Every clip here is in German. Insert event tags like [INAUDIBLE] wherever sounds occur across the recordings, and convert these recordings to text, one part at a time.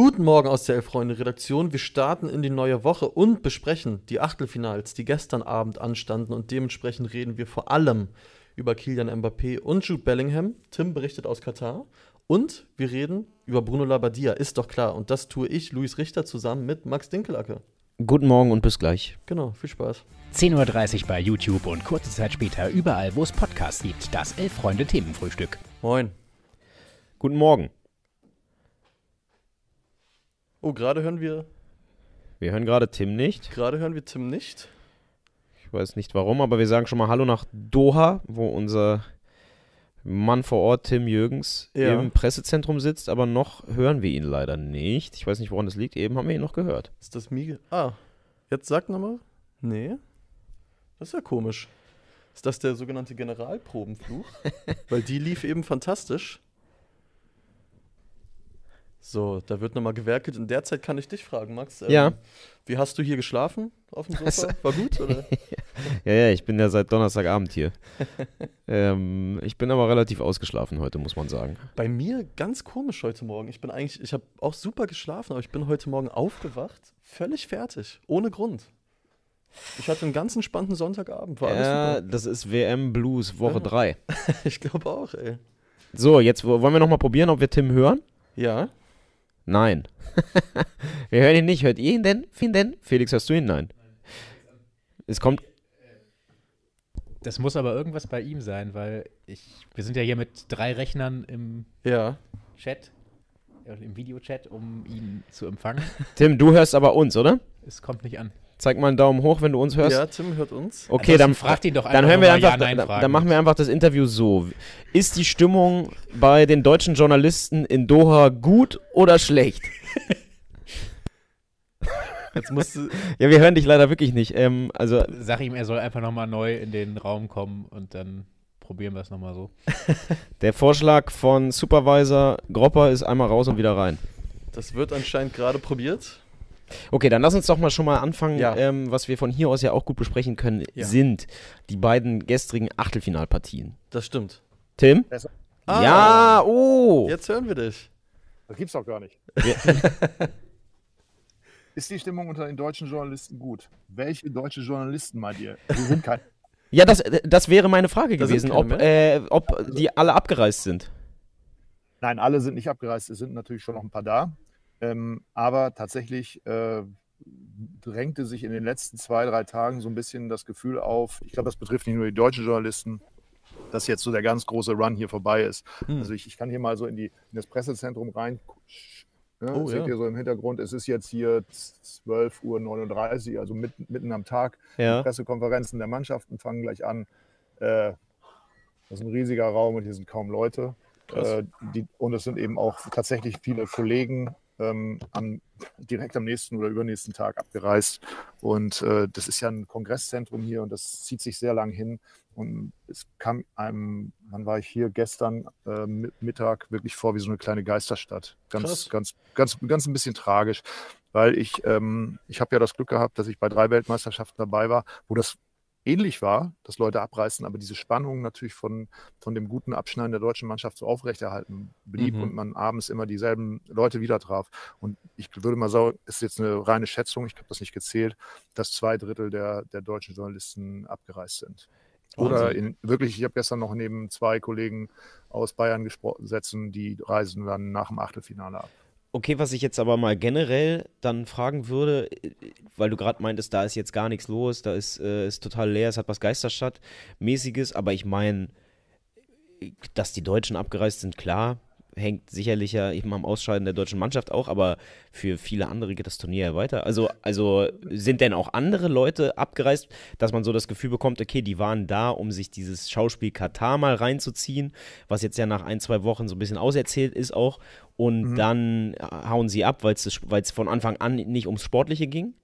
Guten Morgen aus der Elf-Freunde-Redaktion. Wir starten in die neue Woche und besprechen die Achtelfinals, die gestern Abend anstanden. Und dementsprechend reden wir vor allem über Kilian Mbappé und Jude Bellingham. Tim berichtet aus Katar. Und wir reden über Bruno Labbadia, ist doch klar. Und das tue ich, Luis Richter, zusammen mit Max Dinkelacke. Guten Morgen und bis gleich. Genau, viel Spaß. 10.30 Uhr bei YouTube und kurze Zeit später überall, wo es Podcasts gibt. Das Elf-Freunde-Themenfrühstück. Moin. Guten Morgen. Oh, gerade hören wir. Wir hören gerade Tim nicht. Gerade hören wir Tim nicht. Ich weiß nicht warum, aber wir sagen schon mal Hallo nach Doha, wo unser Mann vor Ort, Tim Jürgens, Ja. im Pressezentrum sitzt, aber noch hören wir ihn leider nicht. Ich weiß nicht, woran das liegt. Eben haben wir ihn noch gehört. Ist das Miege? Ah, jetzt sag nochmal. Nee. Das ist ja komisch. Ist das der sogenannte Generalprobenfluch? [LAUGHS] Weil die lief eben fantastisch. So, da wird nochmal gewerkelt. In der Zeit kann ich dich fragen, Max. ähm, Ja. Wie hast du hier geschlafen auf dem Sofa? War gut, oder? [LAUGHS] Ja, ja, ich bin ja seit Donnerstagabend hier. [LAUGHS] ähm, ich bin aber relativ ausgeschlafen heute, muss man sagen. Bei mir ganz komisch heute Morgen. Ich bin eigentlich, ich habe auch super geschlafen, aber ich bin heute Morgen aufgewacht, völlig fertig, ohne Grund. Ich hatte einen ganz entspannten Sonntagabend, war Ja, super. das ist WM Blues Woche Ja. 3. [LAUGHS] Ich glaube auch, ey. So, jetzt wo- wollen wir noch mal probieren, ob wir Tim hören? Ja, Nein. [LAUGHS] wir hören ihn nicht. Hört ihr ihn denn? Wen denn? Felix, hörst du ihn? Nein. Es kommt. Das muss aber irgendwas bei ihm sein, weil ich, wir sind ja hier mit drei Rechnern im ja. Chat, äh, im Videochat, um ihn zu empfangen. Tim, du hörst aber uns, oder? es kommt nicht an. Zeig mal einen Daumen hoch, wenn du uns hörst. Ja, Tim hört uns. Okay, Ansonsten dann, fragt ihn doch dann einfach hören wir einfach, Ja, Nein dann, dann machen wir einfach das Interview so. Ist die Stimmung bei den deutschen Journalisten in Doha gut oder schlecht? [LAUGHS] Jetzt musst du, Ja, wir hören dich leider wirklich nicht. Ähm, also, Sag ihm, er soll einfach nochmal neu in den Raum kommen und dann probieren wir es nochmal so. [LAUGHS] der Vorschlag von Supervisor Gropper ist einmal raus und wieder rein. das wird anscheinend gerade probiert. Okay, dann lass uns doch mal schon mal anfangen. Ja. Ähm, was wir von hier aus ja auch gut besprechen können, Ja. sind die beiden gestrigen Achtelfinalpartien. Das stimmt. Tim? Besser. Ah, ja, oh. Jetzt hören wir dich. Das gibt's doch gar nicht. [LAUGHS] Ist die Stimmung unter den deutschen Journalisten gut? Welche deutsche Journalisten meint ihr? Wir sind kein. [LAUGHS] Ja, das, das wäre meine Frage Da sind gewesen, keine ob, äh, ob die alle abgereist sind. Nein, alle sind nicht abgereist. Es sind natürlich schon noch ein paar da. Ähm, aber tatsächlich äh, drängte sich in den letzten zwei, drei Tagen so ein bisschen das Gefühl auf, ich glaube, das betrifft nicht nur die deutschen Journalisten, dass jetzt so der ganz große Run hier vorbei ist. Hm. Also ich, ich kann hier mal so in, die, in das Pressezentrum rein. Ne, Oh, seht ja. ihr so im Hintergrund, es ist jetzt hier 12.39 Uhr, also mitten, mitten am Tag. Die Ja. Pressekonferenzen der Mannschaften fangen gleich an. Äh, das ist ein riesiger Raum und hier sind kaum Leute. Äh, die, und es sind eben auch tatsächlich viele Kollegen ähm, am, direkt am nächsten oder übernächsten Tag abgereist. Und äh, das ist ja ein Kongresszentrum hier und das zieht sich sehr lang hin. Und es kam einem, wann war ich hier gestern äh, Mi- Mittag wirklich vor wie so eine kleine Geisterstadt. Krass. Ganz, ganz, ganz, ganz ein bisschen tragisch, weil ich, ähm, ich habe ja das Glück gehabt, dass ich bei drei Weltmeisterschaften dabei war, wo das ähnlich war, dass Leute abreißen, aber diese Spannung natürlich von, von dem guten Abschneiden der deutschen Mannschaft so aufrechterhalten blieb Mhm. und man abends immer dieselben Leute wieder traf. Und ich würde mal sagen, ist jetzt eine reine Schätzung, ich habe das nicht gezählt, dass zwei Drittel der, der deutschen Journalisten abgereist sind. Oder in, wirklich, ich habe gestern noch neben zwei Kollegen aus Bayern gesprochen, setzen, die reisen dann nach dem Achtelfinale ab. Okay, was ich jetzt aber mal generell dann fragen würde, äh, weil du gerade meintest, da ist jetzt gar nichts los, da ist, äh, total leer, es hat was Geisterstadt-mäßiges, aber ich meine, dass die Deutschen abgereist sind, klar, hängt sicherlich ja eben am Ausscheiden der deutschen Mannschaft auch, aber für viele andere geht das Turnier ja weiter. Also, also sind denn auch andere Leute abgereist, dass man so das Gefühl bekommt, okay, die waren da, um sich dieses Schauspiel Katar mal reinzuziehen, was jetzt ja nach ein, zwei Wochen so ein bisschen auserzählt ist auch, und Mhm. dann hauen sie ab, weil es von Anfang an nicht ums Sportliche ging?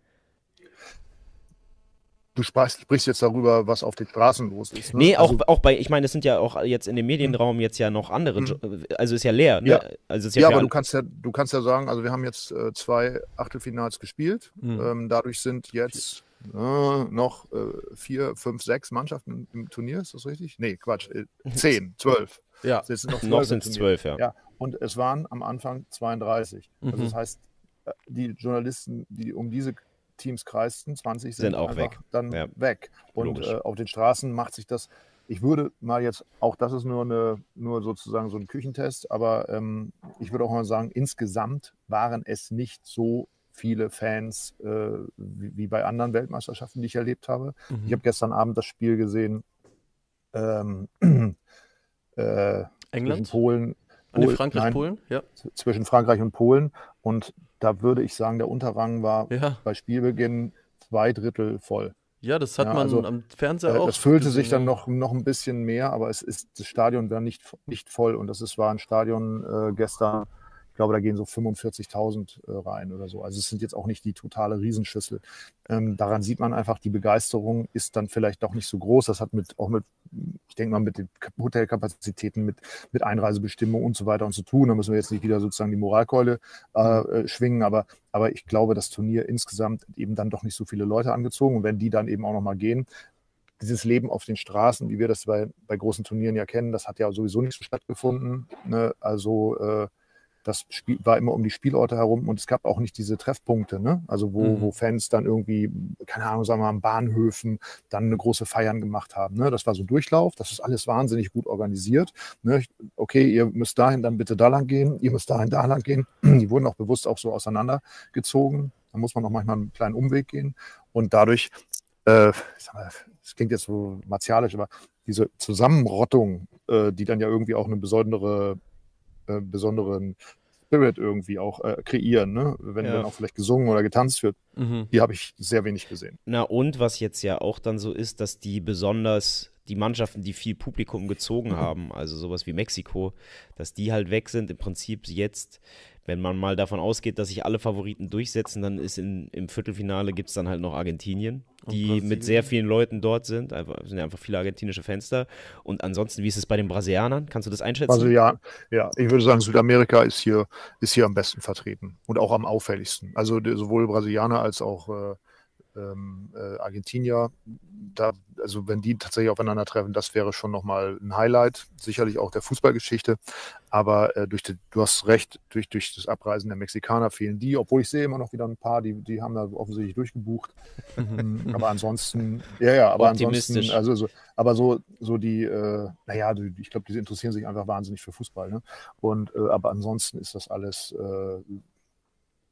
Du sprichst, sprichst jetzt darüber, was auf den Straßen los ist. Ne? Nee, auch, Also- auch bei, ich meine, es sind ja auch jetzt in dem Medienraum jetzt ja noch andere, Mhm. Also ist ja leer, ne? Ja. Also Ja, für aber du kannst ja, du kannst ja sagen, also wir haben jetzt äh, zwei Achtelfinals gespielt. Mhm. Ähm, dadurch sind jetzt äh, noch äh, vier, fünf, sechs Mannschaften im, Turnier, ist das richtig? Nee, Quatsch, äh, [LAUGHS] zehn, zwölf. Ja. Sind noch noch sind es zwölf, ja. Ja, und es waren am Anfang 32. Mhm. Also das heißt, äh, die Journalisten, die um diese Teams kreisten, 20 sind, Sind auch weg. dann Ja. weg. Und äh, auf den Straßen macht sich das, ich würde mal jetzt, auch das ist nur, eine, nur sozusagen so ein Küchentest, aber ähm, ich würde auch mal sagen, insgesamt waren es nicht so viele Fans äh, wie, wie bei anderen Weltmeisterschaften, die ich erlebt habe. Mhm. Ich habe gestern Abend das Spiel gesehen ähm, [CLEARS THROAT] äh, zwischen England? Polen, nee, Pol- Frankreich, nein, Polen? Ja. zwischen Frankreich und Polen. Und da würde ich sagen, der Unterrang war Ja. bei Spielbeginn zwei Drittel voll. ja, das hat Ja, man also, am Fernseher Äh, auch. Das füllte gesehen, sich dann noch, noch ein bisschen mehr, aber es ist, das Stadion war nicht, nicht voll. Und das ist, war ein Stadion äh, gestern, ich glaube, da gehen so 45.000 äh, rein oder so. Also es sind jetzt auch nicht die totale Riesenschüssel. Ähm, daran sieht man einfach, die Begeisterung ist dann vielleicht doch nicht so groß. Das hat mit, auch mit, ich denke mal, mit den Kap- Hotelkapazitäten, mit, mit Einreisebestimmungen und so weiter und zu tun. Da müssen wir jetzt nicht wieder sozusagen die Moralkeule äh, äh, schwingen, aber, aber ich glaube, das Turnier insgesamt eben dann doch nicht so viele Leute angezogen. Und wenn die dann eben auch nochmal gehen, dieses Leben auf den Straßen, wie wir das bei, bei großen Turnieren ja kennen, das hat ja sowieso nicht so stattgefunden. Ne? Also äh, das Spiel war immer um die Spielorte herum und es gab auch nicht diese Treffpunkte, ne? Also wo, Mhm. wo Fans dann irgendwie, keine Ahnung, sagen wir mal, an Bahnhöfen dann eine große Feiern gemacht haben. Ne? Das war so ein Durchlauf, das ist alles wahnsinnig gut organisiert. Ne? Okay, ihr müsst dahin dann bitte da lang gehen, ihr müsst dahin da lang gehen. [CLEARS THROAT] Die wurden auch bewusst auch so auseinandergezogen. Da muss man auch manchmal einen kleinen Umweg gehen. Und dadurch, äh, das klingt jetzt so martialisch, aber diese Zusammenrottung, äh, die dann ja irgendwie auch eine besondere, äh, besonderen Spirit irgendwie auch äh, kreieren, ne? wenn Ja. dann auch vielleicht gesungen oder getanzt wird, Mhm. die habe ich sehr wenig gesehen. Na und was jetzt ja auch dann so ist, dass die besonders die Mannschaften, die viel Publikum gezogen haben, also sowas wie Mexiko, dass die halt weg sind. Im Prinzip jetzt, wenn man mal davon ausgeht, dass sich alle Favoriten durchsetzen, dann ist in, im Viertelfinale gibt es dann halt noch Argentinien, die mit sehr vielen Leuten dort sind. Einfach, sind ja einfach viele argentinische da. Und ansonsten, wie ist es bei den Brasilianern? Kannst du das einschätzen? Also ja, ja, ich würde sagen, Südamerika ist hier, ist hier am besten vertreten und auch am auffälligsten. Also sowohl Brasilianer als auch äh, ähm, äh, Argentinier, da, also wenn die tatsächlich aufeinandertreffen, das wäre schon nochmal ein Highlight, sicherlich auch der Fußballgeschichte. Aber äh, durch die, du hast recht, durch, durch das Abreisen der Mexikaner fehlen die, obwohl ich sehe immer noch wieder ein paar, die, die haben da offensichtlich durchgebucht. [LAUGHS] Ähm, aber ansonsten, ja, ja, aber ansonsten, also so, aber so, so die, äh, naja, die, ich glaube, die interessieren sich einfach wahnsinnig für Fußball. Ne? Und äh, aber ansonsten ist das alles äh,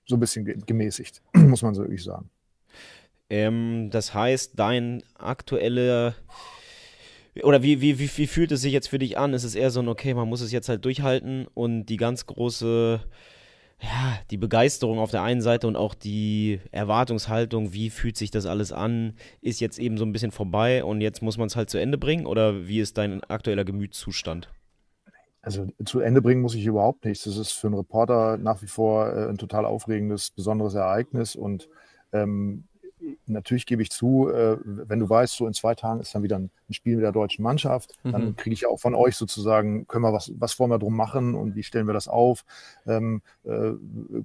so ein bisschen ge- gemäßigt, [CLEARS THROAT] muss man so wirklich sagen. Ähm, das heißt, dein aktueller oder wie, wie, wie, wie fühlt es sich jetzt für dich an? Ist es eher so ein, okay, man muss es jetzt halt durchhalten und die ganz große, ja, die Begeisterung auf der einen Seite und auch die Erwartungshaltung, wie fühlt sich das alles an, ist jetzt eben so ein bisschen vorbei und jetzt muss man es halt zu Ende bringen? Oder wie ist dein aktueller Gemütszustand? Also zu Ende bringen muss ich überhaupt nichts. Das ist für einen Reporter nach wie vor äh, ein total aufregendes, besonderes Ereignis. Und ähm, natürlich gebe ich zu, äh, wenn du weißt, so in zwei Tagen ist dann wieder ein, Spiel mit der deutschen Mannschaft, dann Mhm. kriege ich auch von euch sozusagen, können wir was, was wollen wir drum machen und wie stellen wir das auf? Ähm, äh,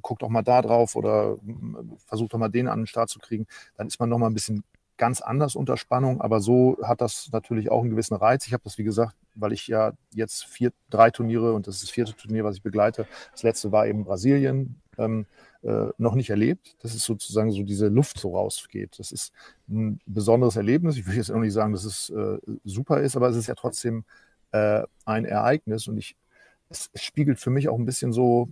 guckt doch mal da drauf oder mm, versucht doch mal den an den Start zu kriegen. Dann ist man noch mal ein bisschen ganz anders unter Spannung, aber so hat das natürlich auch einen gewissen Reiz. Ich habe das, wie gesagt, weil ich ja jetzt vier, drei Turniere und das ist das vierte Turnier, was ich begleite. Das letzte war eben Brasilien, ähm, äh, noch nicht erlebt. Das ist sozusagen so diese Luft so rausgeht. Das ist ein besonderes Erlebnis. Ich will jetzt auch nicht sagen, dass es äh, super ist, aber es ist ja trotzdem äh, ein Ereignis und ich, es, es spiegelt für mich auch ein bisschen so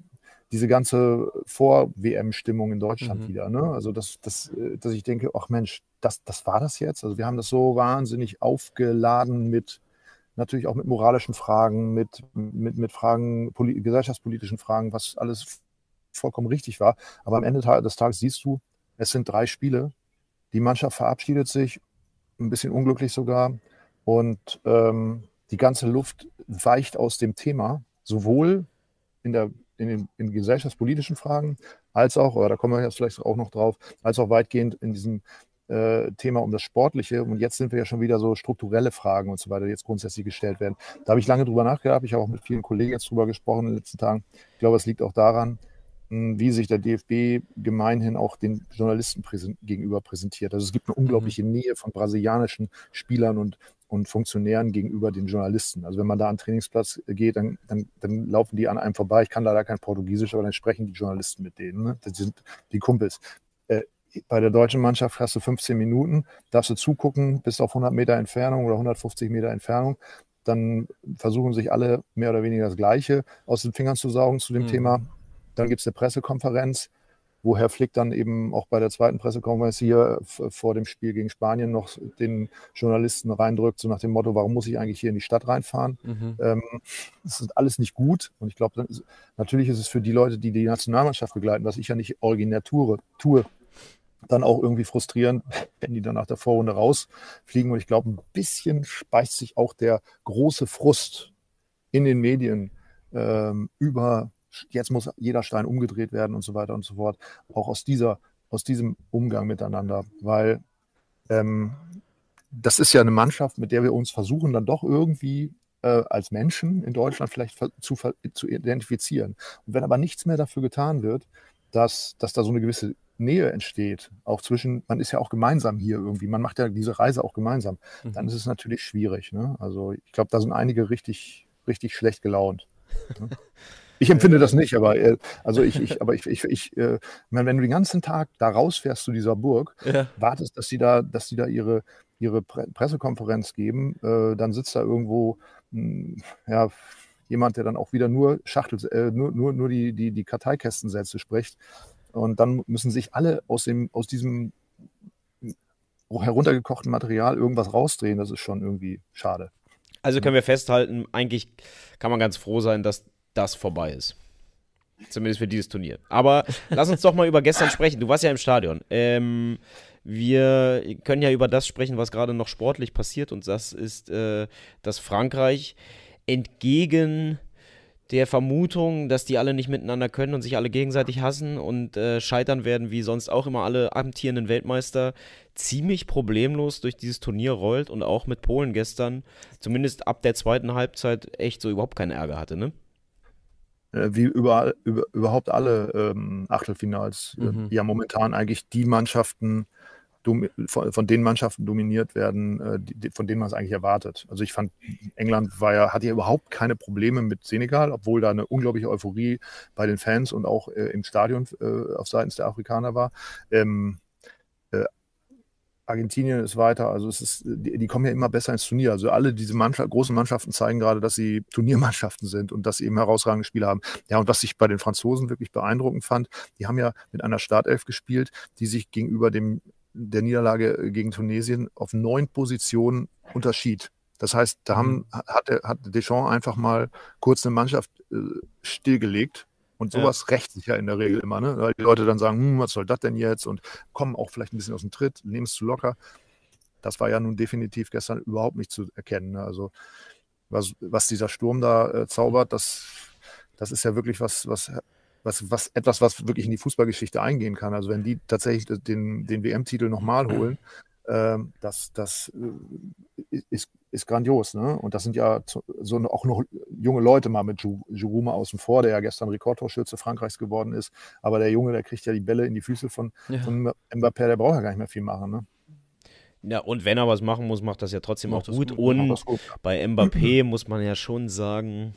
diese ganze Vor-WM-Stimmung in Deutschland Mhm. wieder. Ne? Also, dass, dass, äh, dass ich denke, ach Mensch, das, das war das jetzt. Also, wir haben das so wahnsinnig aufgeladen mit, natürlich auch mit moralischen Fragen, mit, mit, mit Fragen, poli gesellschaftspolitischen Fragen, was alles vollkommen richtig war. Aber am Ende des Tages siehst du, es sind drei Spiele. Die Mannschaft verabschiedet sich, ein bisschen unglücklich sogar. Und ähm, die ganze Luft weicht aus dem Thema, sowohl in, der, in den in gesellschaftspolitischen Fragen, als auch, oder da kommen wir jetzt vielleicht auch noch drauf, als auch weitgehend in diesem äh, Thema um das Sportliche. Und jetzt sind wir ja schon wieder so strukturelle Fragen und so weiter, die jetzt grundsätzlich gestellt werden. Da habe ich lange drüber nachgedacht, habe ich auch mit vielen Kollegen jetzt drüber gesprochen in den letzten Tagen. Ich glaube, es liegt auch daran, wie sich der DFB gemeinhin auch den Journalisten präsent, gegenüber präsentiert. Also es gibt eine unglaubliche Nähe von brasilianischen Spielern und und Funktionären gegenüber den Journalisten. Also wenn man da an den Trainingsplatz geht, dann, dann, dann laufen die an einem vorbei. Ich kann leider kein Portugiesisch, aber dann sprechen die Journalisten mit denen. Ne? Das sind die Kumpels. Äh, bei der deutschen Mannschaft hast du 15 Minuten, darfst du zugucken, bis auf 100 Meter Entfernung oder 150 Meter Entfernung. Dann versuchen sich alle mehr oder weniger das Gleiche aus den Fingern zu saugen zu dem mhm. Thema. Dann gibt es eine Pressekonferenz wo Herr Flick dann eben auch bei der zweiten Pressekonferenz hier vor dem Spiel gegen Spanien noch den Journalisten reindrückt, so nach dem Motto, warum muss ich eigentlich hier in die Stadt reinfahren? Mhm. Ähm, das ist alles nicht gut. Und ich glaube, natürlich ist es für die Leute, die die Nationalmannschaft begleiten, was ich ja nicht originär tue, tue dann auch irgendwie frustrierend, [LAUGHS] wenn die dann nach der Vorrunde rausfliegen. Und ich glaube, ein bisschen speist sich auch der große Frust in den Medien ähm, über jetzt muss jeder Stein umgedreht werden und so weiter und so fort. Auch aus dieser, aus diesem Umgang miteinander, weil ähm, das ist ja eine Mannschaft, mit der wir uns versuchen, dann doch irgendwie äh, als Menschen in Deutschland vielleicht zu, zu identifizieren. Und wenn aber nichts mehr dafür getan wird, dass, dass da so eine gewisse Nähe entsteht, auch zwischen, man ist ja auch gemeinsam hier irgendwie, man macht ja diese Reise auch gemeinsam, mhm. dann ist es natürlich schwierig. Ne? Also ich glaube, da sind einige richtig, richtig schlecht gelaunt. Ne? [LAUGHS] Ich empfinde das nicht, aber äh, also ich, ich, aber ich, ich, ich äh, wenn du den ganzen Tag da rausfährst zu dieser Burg, ja. wartest, dass sie da, dass sie da ihre, ihre Pre Pressekonferenz geben, äh, dann sitzt da irgendwo mh, hm, ja, jemand, der dann auch wieder nur Schachtel, äh, nur, nur, nur die, die, die Karteikästensätze spricht. Und dann müssen sich alle aus, dem, aus diesem heruntergekochten Material irgendwas rausdrehen. Das ist schon irgendwie schade. Also können wir festhalten, eigentlich kann man ganz froh sein, dass das vorbei ist. Zumindest für dieses Turnier. Aber lass uns doch mal über gestern sprechen. Du warst ja im Stadion. Ähm, wir können ja über das sprechen, was gerade noch sportlich passiert. Und das ist, äh, dass Frankreich entgegen der Vermutung, dass die alle nicht miteinander können und sich alle gegenseitig hassen und äh, scheitern werden, wie sonst auch immer alle amtierenden Weltmeister, ziemlich problemlos durch dieses Turnier rollt und auch mit Polen gestern, zumindest ab der zweiten Halbzeit, echt so überhaupt keinen Ärger hatte, ne? Äh, wie überall, über, überhaupt alle ähm, Achtelfinals, äh, mhm. ja momentan eigentlich die Mannschaften, von, von, den Mannschaften dominiert werden, äh, die, von denen man es eigentlich erwartet. Also ich fand, England war ja, hatte ja überhaupt keine Probleme mit Senegal, obwohl da eine unglaubliche Euphorie bei den Fans und auch äh, im Stadion äh, auf Seiten der Afrikaner war. Ähm, Argentinien ist weiter, also es ist, die, die, kommen ja immer besser ins Turnier. Also alle diese Mannschaft, großen Mannschaften zeigen gerade, dass sie Turniermannschaften sind und dass sie eben herausragende Spiele haben. Ja, und was ich bei den Franzosen wirklich beeindruckend fand, die haben ja mit einer Startelf gespielt, die sich gegenüber dem, der Niederlage gegen Tunesien auf neun Positionen unterschied. Das heißt, da haben, mhm. hat, hat Deschamps einfach mal kurz eine Mannschaft äh, stillgelegt und sowas ja. rächt sich ja in der Regel immer, ne? Weil die Leute dann sagen, hm, was soll das denn jetzt? Und kommen auch vielleicht ein bisschen aus dem Tritt, nehmen es zu locker. Das war ja nun definitiv gestern überhaupt nicht zu erkennen. Ne? Also was, was dieser Sturm da äh, zaubert, das, das ist ja wirklich was, was, was, was, etwas, was wirklich in die Fußballgeschichte eingehen kann. Also wenn die tatsächlich den, den WM-Titel nochmal holen, äh, das, das äh, ist, ist grandios. Ne? Und das sind ja so auch noch junge Leute mal mit Giroud mal außen vor, der ja gestern Rekordtorschütze Frankreichs geworden ist. Aber der Junge, der kriegt ja die Bälle in die Füße von, ja. von Mbappé, der braucht ja gar nicht mehr viel machen. Ne? Ja, und wenn er was machen muss, macht das ja trotzdem macht auch gut. gut. Und gut. bei Mbappé [CLEARS THROAT] muss man ja schon sagen,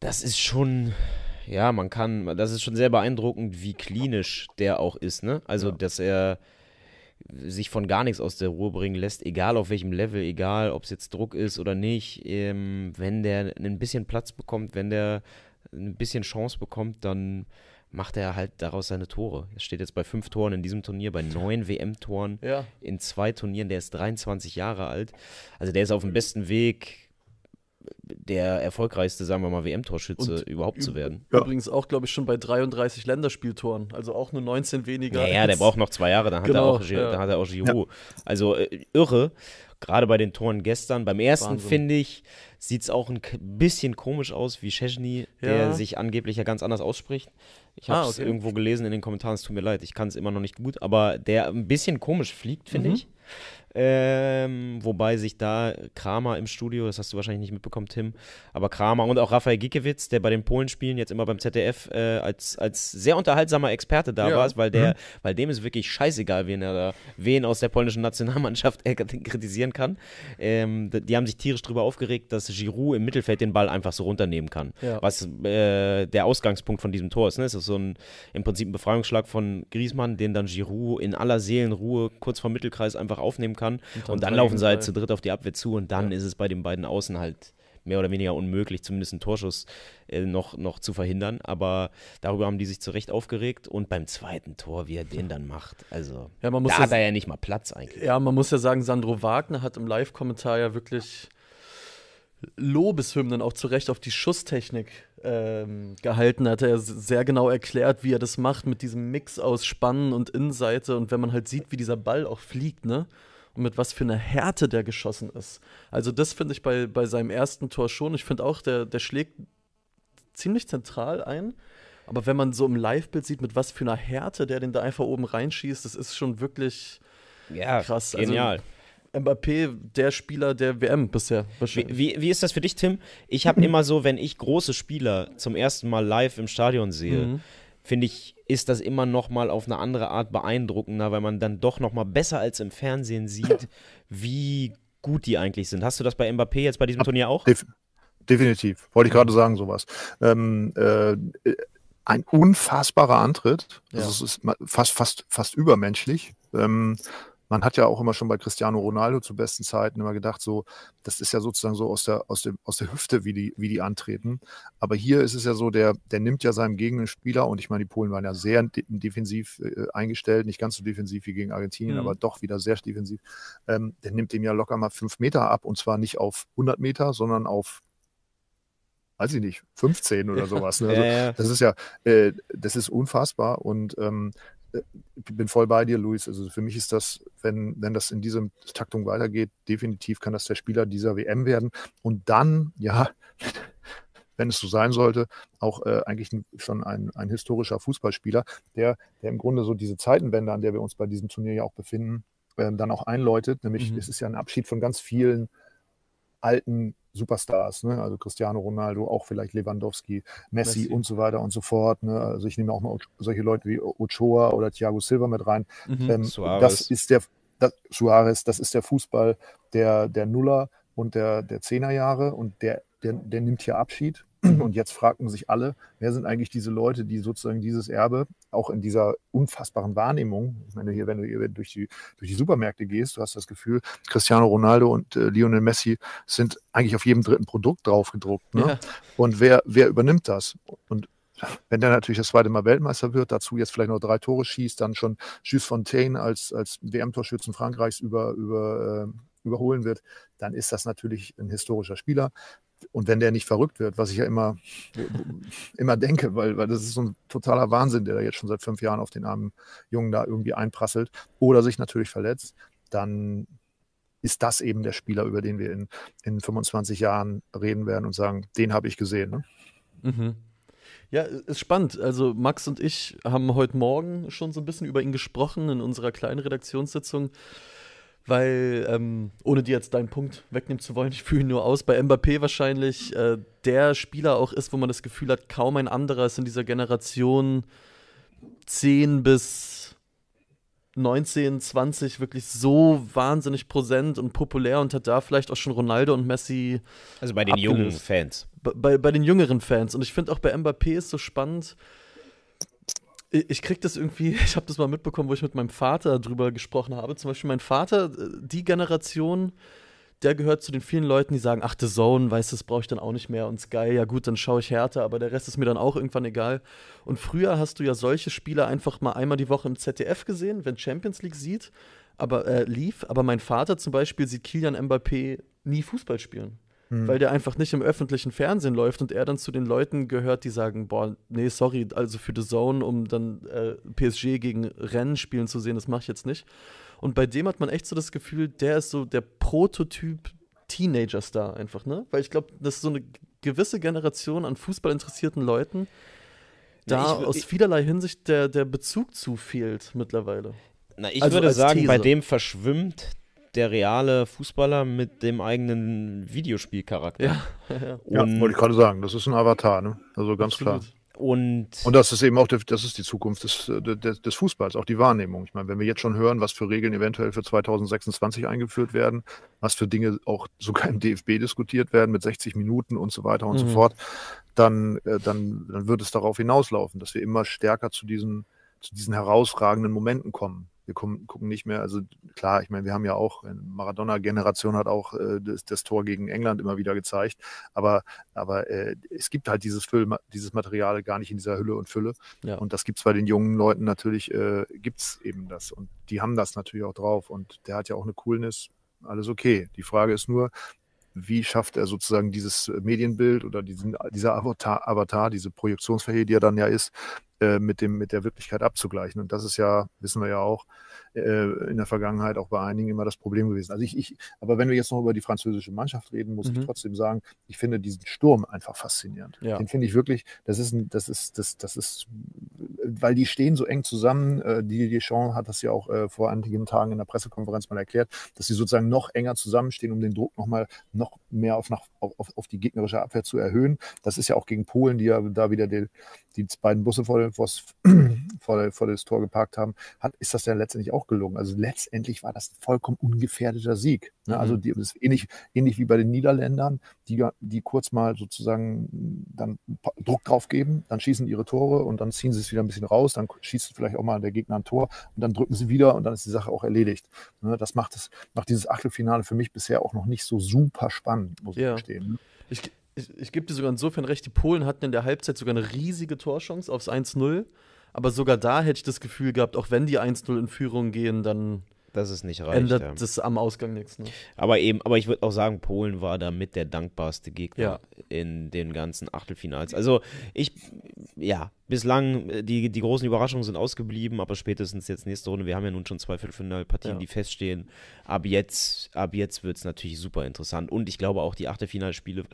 das ist schon, ja, man kann, das ist schon sehr beeindruckend, wie klinisch der auch ist, ne? Also, ja. dass er sich von gar nichts aus der Ruhe bringen lässt, egal auf welchem Level, egal ob es jetzt Druck ist oder nicht. Ähm, wenn der ein bisschen Platz bekommt, wenn der ein bisschen Chance bekommt, dann macht er halt daraus seine Tore. Er steht jetzt bei fünf Toren in diesem Turnier, bei neun WM-Toren ja. in zwei Turnieren. Der ist 23 Jahre alt. Also der ist auf dem besten Weg, der erfolgreichste, sagen wir mal, WM-Torschütze überhaupt zu werden. Übrigens auch, glaube ich, schon bei 33 Länderspieltoren, also auch nur 19 weniger. Ja, ja der braucht noch zwei Jahre, dann hat genau, er auch, ja. dann hat er auch Giroud. Ja. Also äh, irre, gerade bei den Toren gestern. Beim ersten, finde ich, sieht es auch ein bisschen komisch aus, wie Szczesny, ja. der sich angeblich ja ganz anders ausspricht. Ich habe es ah, okay. irgendwo gelesen in den Kommentaren, es tut mir leid, ich kann es immer noch nicht gut, aber der ein bisschen komisch fliegt, finde mhm. ich. Ähm, wobei sich da Kramer im Studio, das hast du wahrscheinlich nicht mitbekommen, Tim, aber Kramer und auch Rafael Gikiewicz, der bei den Polenspielen jetzt immer beim ZDF äh, als, als sehr unterhaltsamer Experte da Ja. war, weil, der, Mhm. weil dem ist wirklich scheißegal, wen er da, wen aus der polnischen Nationalmannschaft [LAUGHS] er kritisieren kann. Ähm, die haben sich tierisch drüber aufgeregt, dass Giroud im Mittelfeld den Ball einfach so runternehmen kann. Ja. Was äh, der Ausgangspunkt von diesem Tor ist. Ne? Es ist so ein im Prinzip ein Befreiungsschlag von Griezmann, den dann Giroud in aller Seelenruhe kurz vom Mittelkreis einfach aufnehmen kann. Und Und, dann dann drei laufen sie halt zu dritt auf die Abwehr zu und dann Ja. ist es bei den beiden Außen halt mehr oder weniger unmöglich, zumindest einen Torschuss äh, noch, noch zu verhindern. Aber darüber haben die sich zu Recht aufgeregt. Und beim zweiten Tor, wie er den dann macht, also Ja, man muss da ja hat er ja nicht mal Platz eigentlich. Ja, man muss ja sagen, Sandro Wagner hat im Live-Kommentar ja wirklich Lobeshymnen auch zu Recht auf die Schusstechnik ähm, gehalten. Da hat er sehr genau erklärt, wie er das macht mit diesem Mix aus Spannen und Innenseite und wenn man halt sieht, wie dieser Ball auch fliegt, ne? Und mit was für einer Härte der geschossen ist. Also das finde ich bei, bei seinem ersten Tor schon. Ich finde auch, der, der schlägt ziemlich zentral ein. Aber wenn man so im Live-Bild sieht, mit was für einer Härte der den da einfach oben reinschießt, das ist schon wirklich Ja, Krass, also genial. Mbappé der Spieler der WM bisher. Wie, wie, wie ist das für dich, Tim? Ich habe [CLEARS THROAT] immer so, wenn ich große Spieler zum ersten Mal live im Stadion sehe, Mhm. Finde ich, ist das immer noch mal auf eine andere Art beeindruckender, weil man dann doch noch mal besser als im Fernsehen sieht, [LAUGHS] wie gut die eigentlich sind. Hast du das bei Mbappé jetzt bei diesem Turnier auch? Def definitiv. Wollte ich gerade sagen, sowas. Ähm, äh, ein unfassbarer Antritt. Ja. Also es ist ma- fast, fast, fast übermenschlich. Ähm, man hat ja auch immer schon bei Cristiano Ronaldo zu besten Zeiten immer gedacht, so, das ist ja sozusagen so aus der, aus dem, aus der Hüfte, wie die, wie die antreten. Aber hier ist es ja so, der, der nimmt ja seinem Gegenspieler, und ich meine, die Polen waren ja sehr de defensiv äh, eingestellt, nicht ganz so defensiv wie gegen Argentinien, Mhm. aber doch wieder sehr defensiv. Ähm, der nimmt dem ja locker mal fünf Meter ab, und zwar nicht auf 100 Meter, sondern auf weiß ich nicht, 15 oder [LAUGHS] sowas. Ne? Also, das ist ja, äh, das ist unfassbar und ähm, äh, bin voll bei dir, Luis. Also für mich ist das, wenn, wenn das in dieser Taktung weitergeht, definitiv kann das der Spieler dieser WM werden. Und dann, ja, [LAUGHS] wenn es so sein sollte, auch äh, eigentlich schon ein, ein historischer Fußballspieler, der, der im Grunde so diese Zeitenwende, an der wir uns bei diesem Turnier ja auch befinden, ähm, dann auch einläutet. Nämlich, Mhm. es ist ja ein Abschied von ganz vielen alten Superstars, ne? also Cristiano Ronaldo, auch vielleicht Lewandowski, Messi, Messi. und so weiter und so fort. Ne? Also ich nehme auch mal solche Leute wie Ochoa oder Thiago Silva mit rein. Mhm. Ähm, das ist der das, Suarez, das ist der Fußball der, der Nuller und der, der Zehnerjahre und der, der, der nimmt hier Abschied. Und jetzt fragten sich alle, wer sind eigentlich diese Leute, die sozusagen dieses Erbe auch in dieser unfassbaren Wahrnehmung, ich meine, hier, wenn du hier durch die, durch die Supermärkte gehst, du hast das Gefühl, Cristiano Ronaldo und äh, Lionel Messi sind eigentlich auf jedem dritten Produkt draufgedruckt. Ne? Ja. Und wer, wer übernimmt das? Und wenn der natürlich das zweite Mal Weltmeister wird, dazu jetzt vielleicht noch drei Tore schießt, dann schon Jules Fontaine als, als WM-Torschützen Frankreichs über, über, äh, überholen wird, dann ist das natürlich ein historischer Spieler. Und wenn der nicht verrückt wird, was ich ja immer, immer denke, weil, weil das ist so ein totaler Wahnsinn, der da jetzt schon seit fünf Jahren auf den armen Jungen da irgendwie einprasselt oder sich natürlich verletzt, dann ist das eben der Spieler, über den wir in, in 25 Jahren reden werden und sagen, den habe ich gesehen. Ne? Mhm. Ja, ist spannend. Also Max und ich haben heute Morgen schon so ein bisschen über ihn gesprochen in unserer kleinen Redaktionssitzung, weil, ähm, ohne dir jetzt deinen Punkt wegnehmen zu wollen, [LAUGHS] ich fühle ihn nur aus, bei Mbappé wahrscheinlich äh, der Spieler auch ist, wo man das Gefühl hat, kaum ein anderer ist in dieser Generation 10 bis 19, 20 wirklich so wahnsinnig präsent und populär und hat da vielleicht auch schon Ronaldo und Messi Also bei den jungen Abgelöst. Fans. bei- bei, bei den jüngeren Fans. Und ich finde auch bei Mbappé ist so spannend. Ich, krieg das irgendwie, [LAUGHS] ich habe das mal mitbekommen, wo ich mit meinem Vater drüber gesprochen habe. Zum Beispiel mein Vater, äh, die Generation, der gehört zu den vielen Leuten, die sagen, ach, The Zone, weißt du, das brauche ich dann auch nicht mehr und Sky, ja gut, dann schaue ich härter, aber der Rest ist mir dann auch irgendwann egal. Und früher hast du ja solche Spiele einfach mal einmal die Woche im ZDF gesehen, wenn Champions League sieht, aber äh, lief. Aber mein Vater zum Beispiel sieht Kilian Mbappé nie Fußball spielen weil der einfach nicht im öffentlichen Fernsehen läuft und er dann zu den Leuten gehört, die sagen, boah, nee, sorry, also für The Zone, um dann äh, PSG gegen Rennen spielen zu sehen, das mache ich jetzt nicht. Und bei dem hat man echt so das Gefühl, der ist so der Prototyp Teenager-Star einfach, ne? Weil ich glaube, das ist so eine gewisse Generation an fußballinteressierten Leuten, da ich- aus ich- vielerlei Hinsicht der, der Bezug zu fehlt mittlerweile. Na, ich Also würde sagen, bei These. dem verschwimmt der reale Fußballer mit dem eigenen Videospielcharakter. Ja, [LAUGHS] Ja, Und, wollte ich gerade sagen, das ist ein Avatar, ne? Also ganz klar. absolut. und, Und das ist eben auch der, das ist die Zukunft des, äh, des, des Fußballs, auch die Wahrnehmung. Ich meine, wenn wir jetzt schon hören, was für Regeln eventuell für 2026 eingeführt werden, was für Dinge auch sogar im DFB diskutiert werden mit 60 Minuten und so weiter und so Mhm. fort, dann, äh, dann, dann wird es darauf hinauslaufen, dass wir immer stärker zu diesen, zu diesen herausragenden Momenten kommen. Wir kommen, gucken nicht mehr, also klar, ich meine, wir haben ja auch, äh, Maradona-Generation hat auch äh, das, das Tor gegen England immer wieder gezeigt, aber, aber äh, es gibt halt dieses, Füll, dieses Material gar nicht in dieser Hülle und Fülle. Ja. Und das gibt es bei den jungen Leuten natürlich, äh, gibt es eben das. Und die haben das natürlich auch drauf. Und der hat ja auch eine Coolness, alles okay. Die Frage ist nur, wie schafft er sozusagen dieses Medienbild oder diesen, dieser Avatar, Avatar, diese Projektionsfläche, die er dann ja ist, äh, mit, dem, mit der Wirklichkeit abzugleichen. Und das ist ja, wissen wir ja auch, äh, in der Vergangenheit auch bei einigen immer das Problem gewesen. Also ich, ich, aber wenn wir jetzt noch über die französische Mannschaft reden, muss Mhm. ich trotzdem sagen, ich finde diesen Sturm einfach faszinierend. Ja. Den finde ich wirklich, das ist, ein, das ist, das, das ist, weil die stehen so eng zusammen. Äh, die Deschamps hat das ja auch äh, vor einigen Tagen in der Pressekonferenz mal erklärt, dass sie sozusagen noch enger zusammenstehen, um den Druck noch mal noch mehr auf, nach, auf, auf die gegnerische Abwehr zu erhöhen. Das ist ja auch gegen Polen, die ja da wieder die, die beiden Busse vor, vors- [CLEARS THROAT] vor, vor das Tor geparkt haben, hat, ist das ja letztendlich auch gelungen. Also letztendlich war das ein vollkommen ungefährdeter Sieg. Ne? Mhm. Also die, das ist ähnlich, ähnlich wie bei den Niederländern, die, die kurz mal sozusagen dann Druck drauf geben, dann schießen ihre Tore und dann ziehen sie es wieder ein bisschen raus, dann schießt vielleicht auch mal der Gegner ein Tor und dann drücken sie wieder und dann ist die Sache auch erledigt. Ne? Das macht, es, macht dieses Achtelfinale für mich bisher auch noch nicht so super spannend, muss Ja. ich gestehen. ne? Ich, ich, ich gebe dir sogar insofern recht, die Polen hatten in der Halbzeit sogar eine riesige Torchance aufs 1-0. Aber sogar da hätte ich das Gefühl gehabt, auch wenn die 1-0 in Führung gehen, dann dass es nicht reicht. ändert ja. das am Ausgang nichts. Ne? Aber eben, aber ich würde auch sagen, Polen war damit der dankbarste Gegner Ja. in den ganzen Achtelfinals. Also ich, ja, bislang äh, die, die großen Überraschungen sind ausgeblieben, aber spätestens jetzt nächste Runde, wir haben ja nun schon zwei Viertelfinalpartien, Ja. die feststehen. Ab jetzt, ab jetzt wird es natürlich super interessant. Und ich glaube auch die Achtelfinalspiele,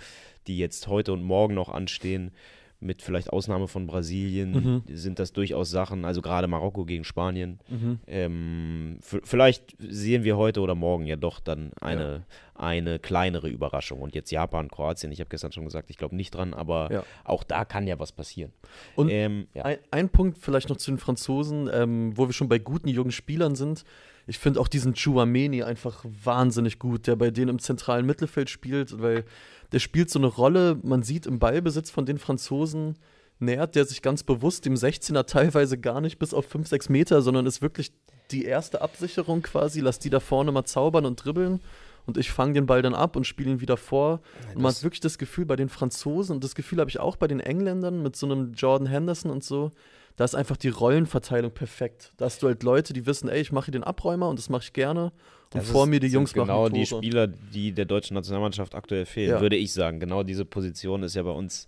die jetzt heute und morgen noch anstehen, mit vielleicht Ausnahme von Brasilien, Mhm. sind das durchaus Sachen, also gerade Marokko gegen Spanien. Mhm. Ähm, vielleicht sehen wir heute oder morgen ja doch dann eine, eine kleinere Überraschung. Und jetzt Japan, Kroatien, ich habe gestern schon gesagt, ich glaube nicht dran, aber Ja. auch da kann ja was passieren. Und ähm, ja. Ein, ein Punkt vielleicht noch zu den Franzosen, ähm, wo wir schon bei guten jungen Spielern sind. Ich finde auch diesen Chouameni einfach wahnsinnig gut, der bei denen im zentralen Mittelfeld spielt, weil der spielt so eine Rolle, man sieht im Ballbesitz von den Franzosen, nähert der sich ganz bewusst dem 16er teilweise gar nicht bis auf 5, 6 Meter, sondern ist wirklich die erste Absicherung quasi, lass die da vorne mal zaubern und dribbeln und ich fange den Ball dann ab und spiele ihn wieder vor. Und man hat wirklich das Gefühl bei den Franzosen und das Gefühl habe ich auch bei den Engländern mit so einem Jordan Henderson und so, da ist einfach die Rollenverteilung perfekt. Da hast du halt Leute, die wissen, ey, ich mache hier den Abräumer und das mache ich gerne. Und Das vor ist- mir die Jungs genau machen die Tore. Spieler, die der deutschen Nationalmannschaft aktuell fehlen, Ja. würde ich sagen. Genau diese Position ist ja bei uns,